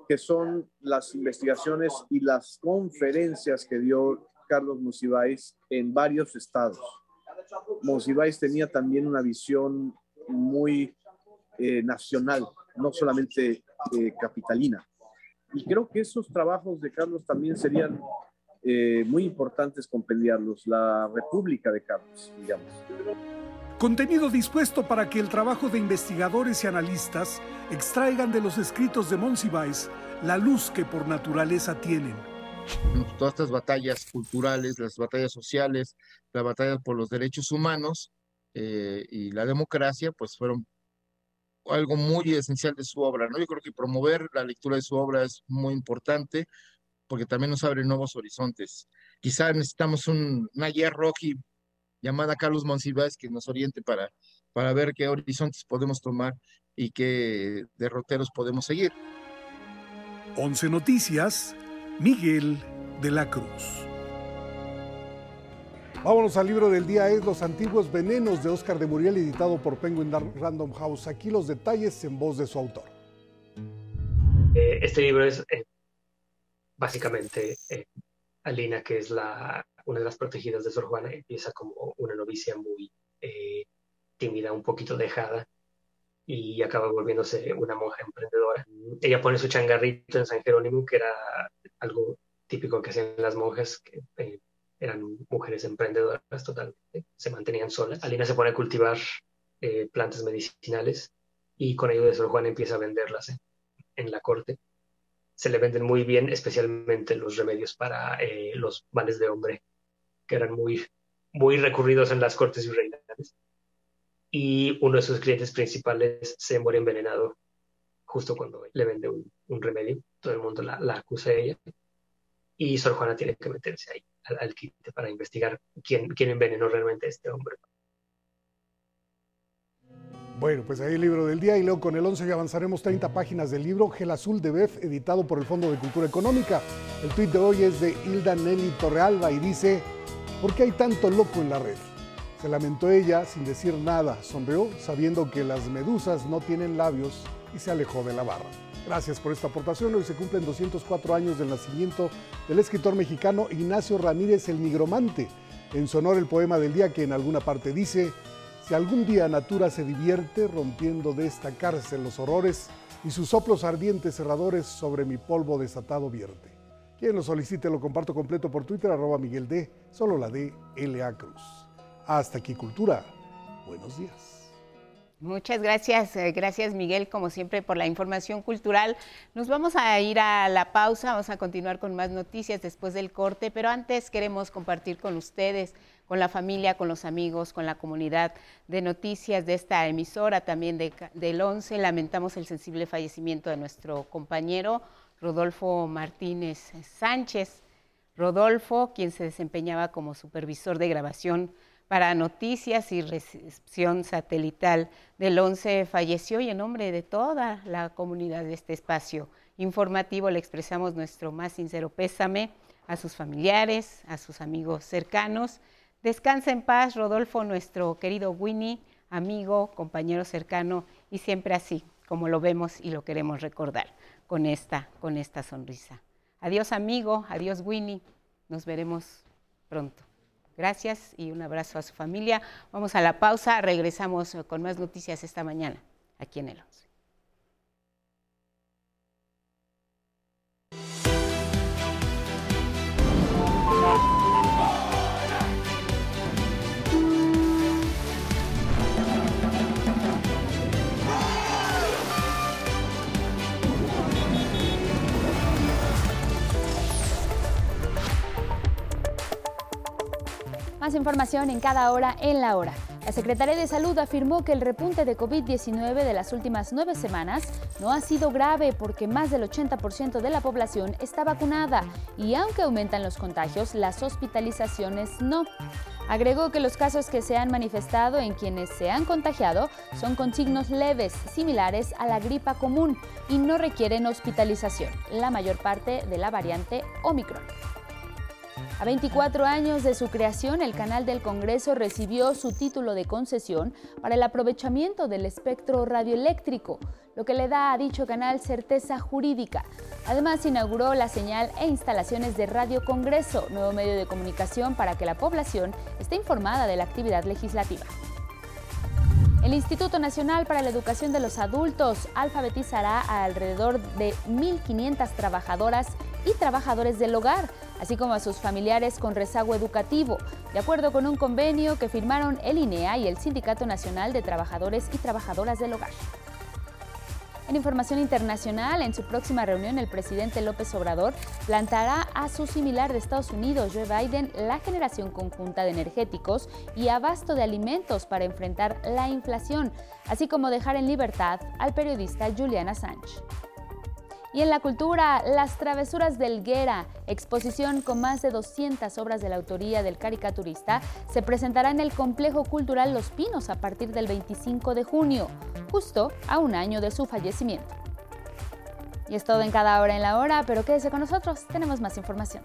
que son las investigaciones y las conferencias que dio Carlos Monsiváis en varios estados. Monsiváis tenía también una visión muy eh, nacional, no solamente capitalina. Y creo que esos trabajos de Carlos también serían eh, muy importantes compendiarlos, la República de Carlos, digamos. Contenido dispuesto para que el trabajo de investigadores y analistas extraigan de los escritos de Monsiváis la luz que por naturaleza tienen. Todas estas batallas culturales, las batallas sociales, las batallas por los derechos humanos eh, y la democracia, pues fueron algo muy esencial de su obra, ¿no? Yo creo que promover la lectura de su obra es muy importante porque también nos abre nuevos horizontes. Quizá necesitamos un, una guía llamada Carlos Monsiváis que nos oriente para, para ver qué horizontes podemos tomar y qué derroteros podemos seguir. 11 Noticias, Miguel de la Cruz. Vámonos al libro del día, es Los antiguos venenos de Oscar de Muriel, editado por Penguin Random House. Aquí los detalles en voz de su autor. Eh, este libro es eh, básicamente eh, Alina, que es la, una de las protegidas de Sor Juana, empieza como una novicia muy tímida, un poquito dejada, y acaba volviéndose una monja emprendedora. Ella pone su changarrito en San Jerónimo, que era algo típico que hacían las monjas, que eran mujeres emprendedoras totalmente, se mantenían solas. Alina se pone a cultivar eh, plantas medicinales y con ayuda de Sor Juan empieza a venderlas en la corte. Se le venden muy bien, especialmente los remedios para eh, los males de hombre, que eran muy, muy recurridos en las cortes virreinales. Y uno de sus clientes principales se muere envenenado justo cuando le vende un, remedio. Todo el mundo la, acusa a ella. Y Sor Juana tiene que meterse ahí al, quite para investigar quién, quién envenenó realmente a este hombre. Bueno, pues ahí el libro del día y luego con el 11 ya avanzaremos 30 páginas del libro Gel Azul de BEF, editado por el Fondo de Cultura Económica. El tuit de hoy es de Hilda Nelly Torrealba y dice, ¿por qué hay tanto loco en la red? Se lamentó ella sin decir nada, sonrió sabiendo que las medusas no tienen labios y se alejó de la barra. Gracias por esta aportación. Hoy se cumplen 204 años del nacimiento del escritor mexicano Ignacio Ramírez el Nigromante. En su honor el poema del día que en alguna parte dice, si algún día Natura se divierte rompiendo de esta cárcel los horrores y sus soplos ardientes cerradores sobre mi polvo desatado vierte. Quien lo solicite lo comparto completo por Twitter, arroba Miguel D, solo la D, L.A. Cruz. Hasta aquí Cultura. Buenos días. Muchas gracias, eh, gracias Miguel, como siempre, por la información cultural. Nos vamos a ir a la pausa, vamos a continuar con más noticias después del corte, pero antes queremos compartir con ustedes, con la familia, con los amigos, con la comunidad de noticias de esta emisora, también de, del 11. Lamentamos el sensible fallecimiento de nuestro compañero Rodolfo Martínez Sánchez. Rodolfo, quien se desempeñaba como supervisor de grabación para noticias y recepción satelital del 11 falleció y en nombre de toda la comunidad de este espacio informativo le expresamos nuestro más sincero pésame a sus familiares, a sus amigos cercanos. Descansa en paz, Rodolfo, nuestro querido Winnie, amigo, compañero cercano y siempre así, como lo vemos y lo queremos recordar, con esta, con esta sonrisa. Adiós, amigo, adiós, Winnie. Nos veremos pronto. Gracias y un abrazo a su familia. Vamos a la pausa, regresamos con más noticias esta mañana aquí en el 11. Más información en cada hora en la hora. La Secretaría de Salud afirmó que el repunte de COVID-19 de las últimas nueve semanas no ha sido grave porque más del 80% de la población está vacunada y aunque aumentan los contagios, las hospitalizaciones no. Agregó que los casos que se han manifestado en quienes se han contagiado son con signos leves, similares a la gripa común y no requieren hospitalización, la mayor parte de la variante Omicron. A 24 años de su creación, el canal del Congreso recibió su título de concesión para el aprovechamiento del espectro radioeléctrico, lo que le da a dicho canal certeza jurídica. Además, inauguró la señal e instalaciones de Radio Congreso, nuevo medio de comunicación para que la población esté informada de la actividad legislativa. El Instituto Nacional para la Educación de los Adultos alfabetizará a alrededor de 1.500 trabajadoras y trabajadores del hogar así como a sus familiares con rezago educativo, de acuerdo con un convenio que firmaron el INEA y el Sindicato Nacional de Trabajadores y Trabajadoras del Hogar. En información internacional, en su próxima reunión, el presidente López Obrador plantará a su similar de Estados Unidos, Joe Biden, la generación conjunta de energéticos y abasto de alimentos para enfrentar la inflación, así como dejar en libertad al periodista Julian Assange. Y en la cultura, Las Travesuras del Guera, exposición con más de 200 obras de la autoría del caricaturista, se presentará en el Complejo Cultural Los Pinos a partir del 25 de junio, justo a un año de su fallecimiento. Y es todo en cada hora en la hora, pero quédese con nosotros, tenemos más información.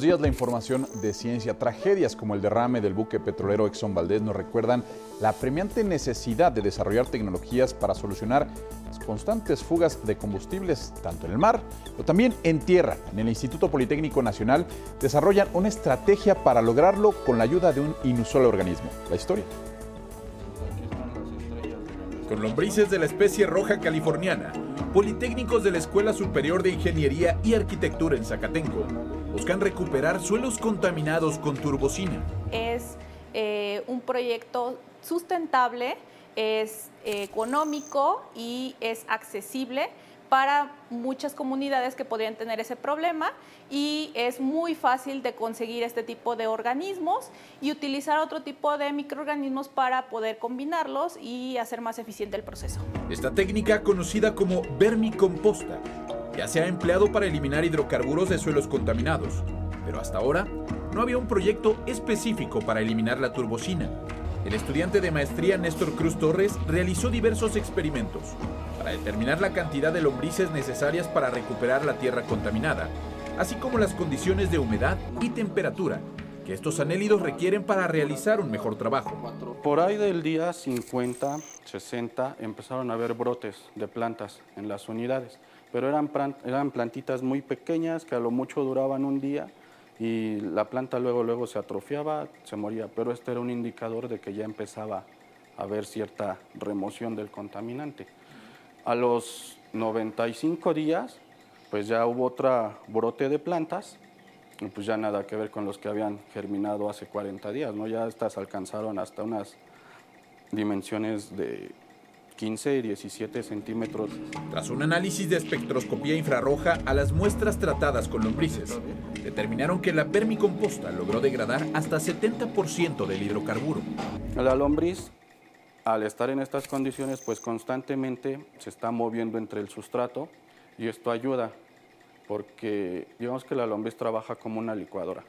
Días. La información de ciencia. Tragedias como el derrame del buque petrolero Exxon Valdez nos recuerdan la premiante necesidad de desarrollar tecnologías para solucionar las constantes fugas de combustibles, tanto en el mar, pero también en tierra. En el Instituto Politécnico Nacional desarrollan una estrategia para lograrlo con la ayuda de un inusual organismo. La historia. Con lombrices de la especie roja californiana, politécnicos de la Escuela Superior de Ingeniería y Arquitectura en Zacatenco buscan recuperar suelos contaminados con turbocina. Es eh, un proyecto sustentable, es económico y es accesible para muchas comunidades que podrían tener ese problema y es muy fácil de conseguir este tipo de organismos y utilizar otro tipo de microorganismos para poder combinarlos y hacer más eficiente el proceso. Esta técnica conocida como vermicomposta ya se ha empleado para eliminar hidrocarburos de suelos contaminados, pero hasta ahora no había un proyecto específico para eliminar la turbocina. El estudiante de maestría Néstor Cruz Torres realizó diversos experimentos para determinar la cantidad de lombrices necesarias para recuperar la tierra contaminada, así como las condiciones de humedad y temperatura que estos anélidos requieren para realizar un mejor trabajo. Por ahí del día 50, 60 empezaron a haber brotes de plantas en las unidades pero eran, eran plantitas muy pequeñas que a lo mucho duraban un día y la planta luego, luego se atrofiaba, se moría, pero este era un indicador de que ya empezaba a haber cierta remoción del contaminante. A los 95 días, pues ya hubo otra brote de plantas, y pues ya nada que ver con los que habían germinado hace 40 días, ¿no? Ya estas alcanzaron hasta unas dimensiones de 15 y 17 centímetros. Tras un análisis de espectroscopía infrarroja a las muestras tratadas con lombrices, determinaron que la permicomposta logró degradar hasta 70% del hidrocarburo. La lombriz, al estar en estas condiciones, pues constantemente se está moviendo entre el sustrato y esto ayuda porque digamos que la lombriz trabaja como una licuadora.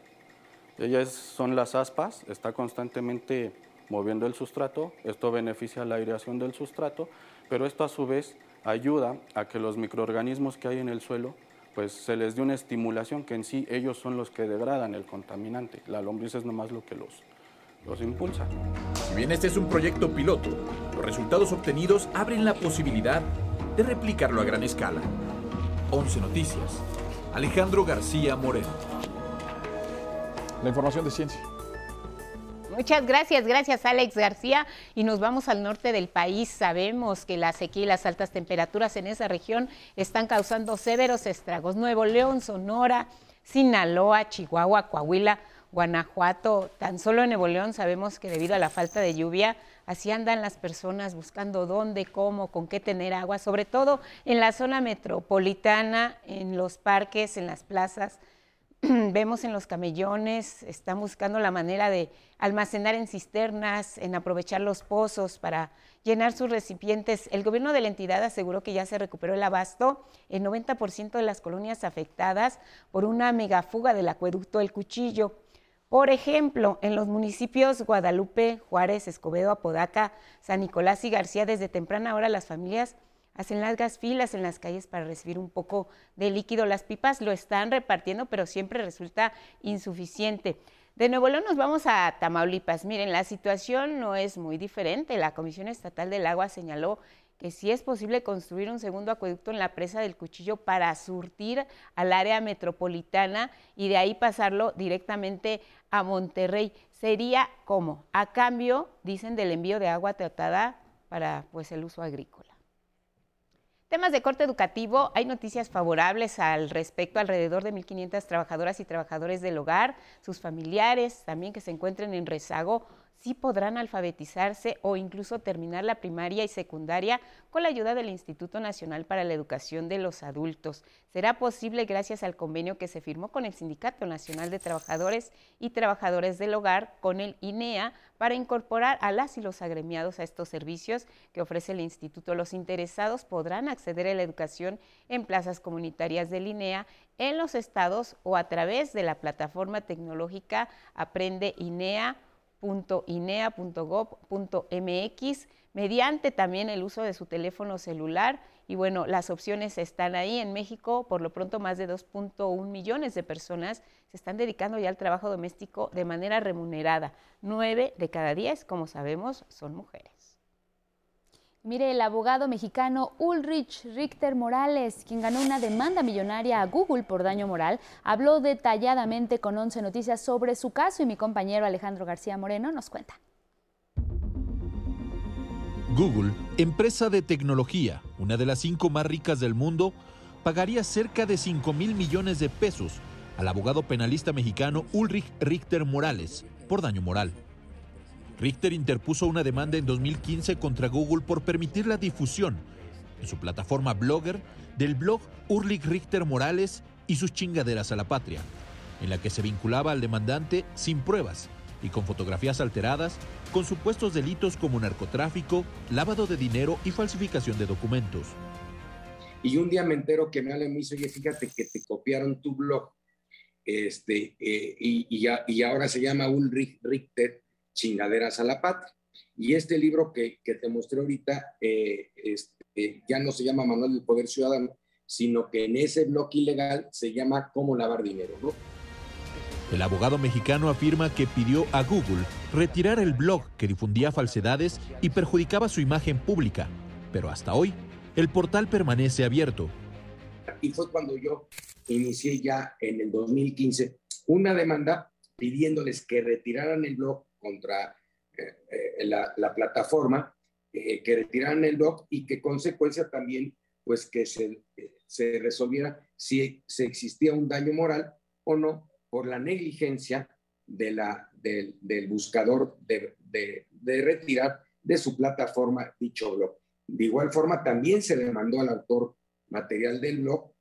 Ellas son las aspas, está constantemente moviendo el sustrato, esto beneficia la aireación del sustrato, pero esto a su vez ayuda a que los microorganismos que hay en el suelo pues se les dé una estimulación que en sí ellos son los que degradan el contaminante. La lombriz es nomás lo que los, los impulsa. Si bien este es un proyecto piloto, los resultados obtenidos abren la posibilidad de replicarlo a gran escala. 11 Noticias. Alejandro García Moreno. La información de ciencia. Muchas gracias, gracias Alex García. Y nos vamos al norte del país. Sabemos que la sequía y las altas temperaturas en esa región están causando severos estragos. Nuevo León, Sonora, Sinaloa, Chihuahua, Coahuila, Guanajuato. Tan solo en Nuevo León sabemos que debido a la falta de lluvia, así andan las personas buscando dónde, cómo, con qué tener agua, sobre todo en la zona metropolitana, en los parques, en las plazas [CLEARS THROAT] vemos en los camellones, están buscando la manera de almacenar en cisternas, en aprovechar los pozos para llenar sus recipientes. El gobierno de la entidad aseguró que ya se recuperó el abasto en 90% de las colonias afectadas por una megafuga del acueducto El Cuchillo. Por ejemplo, en los municipios Guadalupe, Juárez, Escobedo, Apodaca, San Nicolás y García, desde temprana hora las familias hacen largas filas en las calles para recibir un poco de líquido. Las pipas lo están repartiendo, pero siempre resulta insuficiente. De Nuevo León nos vamos a Tamaulipas. Miren, la situación no es muy diferente. La Comisión Estatal del Agua señaló que sí es posible construir un segundo acueducto en la presa del Cuchillo para surtir al área metropolitana y de ahí pasarlo directamente a Monterrey. Sería como a cambio, dicen, del envío de agua tratada para pues el uso agrícola. Temas de corte educativo, hay noticias favorables al respecto. Alrededor de 1.500 trabajadoras y trabajadores del hogar, sus familiares también que se encuentren en rezago sí podrán alfabetizarse o incluso terminar la primaria y secundaria con la ayuda del Instituto Nacional para la Educación de los Adultos. Será posible gracias al convenio que se firmó con el Sindicato Nacional de Trabajadores y Trabajadores del Hogar, con el INEA, para incorporar a las y los agremiados a estos servicios que ofrece el instituto. Los interesados podrán acceder a la educación en plazas comunitarias del INEA en los estados o a través de la plataforma tecnológica Aprende INEA .inea.gov.mx mediante también el uso de su teléfono celular. Y bueno, las opciones están ahí. En México, por lo pronto, más de 2.1 millones de personas se están dedicando ya al trabajo doméstico de manera remunerada. Nueve de cada diez, como sabemos, son mujeres. Mire, el abogado mexicano Ulrich Richter Morales, quien ganó una demanda millonaria a Google por daño moral, habló detalladamente con 11 Noticias sobre su caso y mi compañero Alejandro García Moreno nos cuenta. Google, empresa de tecnología, una de las cinco más ricas del mundo, pagaría cerca de 5 mil millones de pesos al abogado penalista mexicano Ulrich Richter Morales por daño moral. Richter interpuso una demanda en 2015 contra Google por permitir la difusión en su plataforma Blogger del blog Urlich Richter Morales y sus chingaderas a la patria, en la que se vinculaba al demandante sin pruebas y con fotografías alteradas con supuestos delitos como narcotráfico, lavado de dinero y falsificación de documentos. Y un día me entero que me hablan y oye, fíjate que te copiaron tu blog, este, eh, y, y, ahora se llama Ulrich Richter chingaderas a la patria. Y este libro que, te mostré ahorita eh, este, ya no se llama Manual del Poder Ciudadano, sino que en ese bloque ilegal se llama Cómo lavar dinero. ¿no? El abogado mexicano afirma que pidió a Google retirar el blog que difundía falsedades y perjudicaba su imagen pública, pero hasta hoy el portal permanece abierto. Y fue cuando yo inicié ya en el 2015 una demanda pidiéndoles que retiraran el blog contra eh, eh, la, plataforma, eh, que retiraran el blog y que consecuencia también, pues que se, resolviera si existía un daño moral o no por la negligencia del, buscador de, retirar de su plataforma dicho blog. De igual forma, también se le mandó al autor material del blog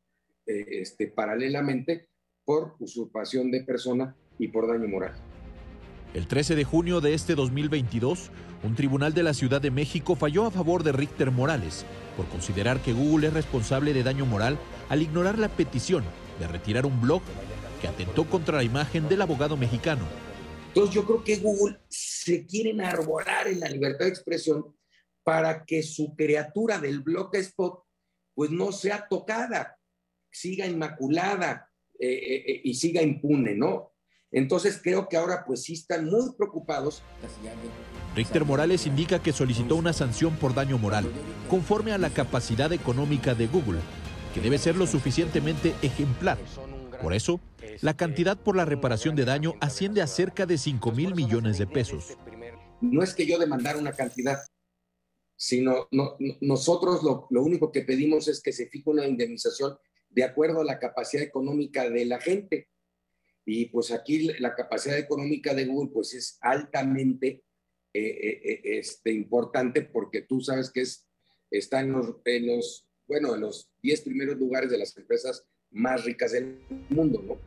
este, paralelamente por usurpación de persona y por daño moral. El 13 de junio de este 2022, un tribunal de la Ciudad de México falló a favor de Richter Morales por considerar que Google es responsable de daño moral al ignorar la petición de retirar un blog que atentó contra la imagen del abogado mexicano. Entonces yo creo que Google se quiere arborar en la libertad de expresión para que su criatura del blog spot pues no sea tocada, siga inmaculada eh, eh, eh, y siga impune, ¿no? Entonces creo que ahora pues sí están muy preocupados. Richter Morales indica que solicitó una sanción por daño moral, conforme a la capacidad económica de Google, que debe ser lo suficientemente ejemplar. Por eso, la cantidad por la reparación de daño asciende a cerca de 5 mil millones de pesos. No es que yo demandara una cantidad, sino nosotros lo, lo, único que pedimos es que se fije una indemnización de acuerdo a la capacidad económica de la gente. Y pues aquí la capacidad económica de Google pues es altamente eh, eh, eh, este, importante porque tú sabes que es, está en los, en los, bueno, en los 10 primeros lugares de las empresas más ricas del mundo.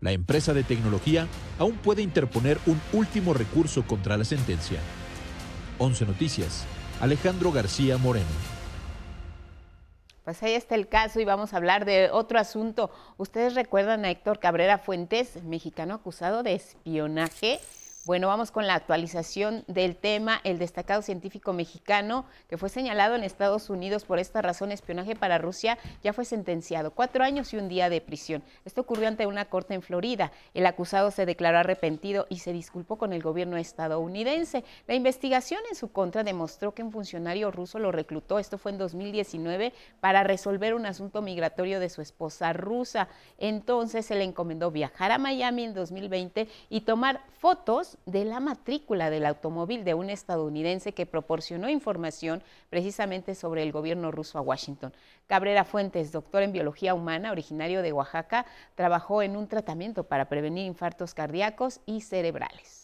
La empresa de tecnología aún puede interponer un último recurso contra la sentencia. 11 Noticias, Alejandro García Moreno. Pues ahí está el caso y vamos a hablar de otro asunto. ¿Ustedes recuerdan a Héctor Cabrera Fuentes, mexicano acusado de espionaje? Bueno, vamos con la actualización del tema. El destacado científico mexicano que fue señalado en Estados Unidos por esta razón espionaje para Rusia ya fue sentenciado. Cuatro años y un día de prisión. Esto ocurrió ante una corte en Florida. El acusado se declaró arrepentido y se disculpó con el gobierno estadounidense. La investigación en su contra demostró que un funcionario ruso lo reclutó, esto fue en 2019, para resolver un asunto migratorio de su esposa rusa. Entonces se le encomendó viajar a Miami en 2020 y tomar fotos de la matrícula del automóvil de un estadounidense que proporcionó información precisamente sobre el gobierno ruso a Washington. Cabrera Fuentes, doctor en biología humana, originario de Oaxaca, trabajó en un tratamiento para prevenir infartos cardíacos y cerebrales.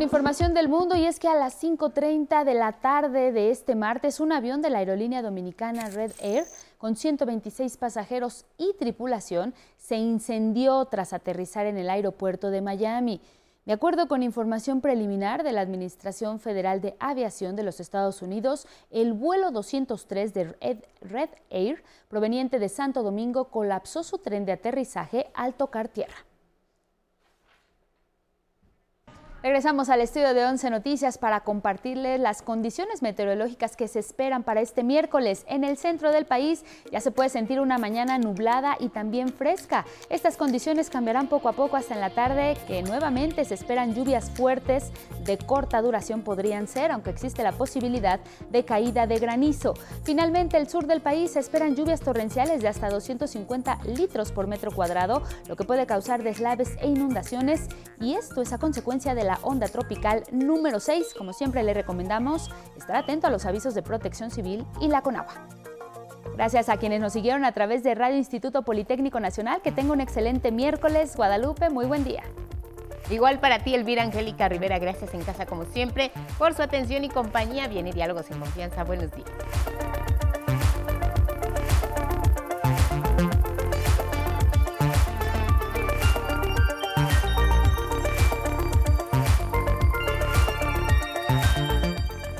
Con información del mundo y es que a las 5.30 de la tarde de este martes un avión de la aerolínea dominicana Red Air con 126 pasajeros y tripulación se incendió tras aterrizar en el aeropuerto de Miami. De acuerdo con información preliminar de la Administración Federal de Aviación de los Estados Unidos, el vuelo 203 de Red Air proveniente de Santo Domingo colapsó su tren de aterrizaje al tocar tierra. Regresamos al estudio de 11 Noticias para compartirles las condiciones meteorológicas que se esperan para este miércoles. En el centro del país ya se puede sentir una mañana nublada y también fresca. Estas condiciones cambiarán poco a poco hasta en la tarde, que nuevamente se esperan lluvias fuertes de corta duración podrían ser, aunque existe la posibilidad de caída de granizo. Finalmente, el sur del país se esperan lluvias torrenciales de hasta 250 litros por metro cuadrado, lo que puede causar deslaves e inundaciones, y esto es a consecuencia de la onda tropical número 6. Como siempre le recomendamos estar atento a los avisos de protección civil y la Conagua. Gracias a quienes nos siguieron a través de Radio Instituto Politécnico Nacional. Que tenga un excelente miércoles. Guadalupe, muy buen día. Igual para ti, Elvira Angélica Rivera, gracias en casa como siempre por su atención y compañía. Viene Diálogos en Confianza. Buenos días.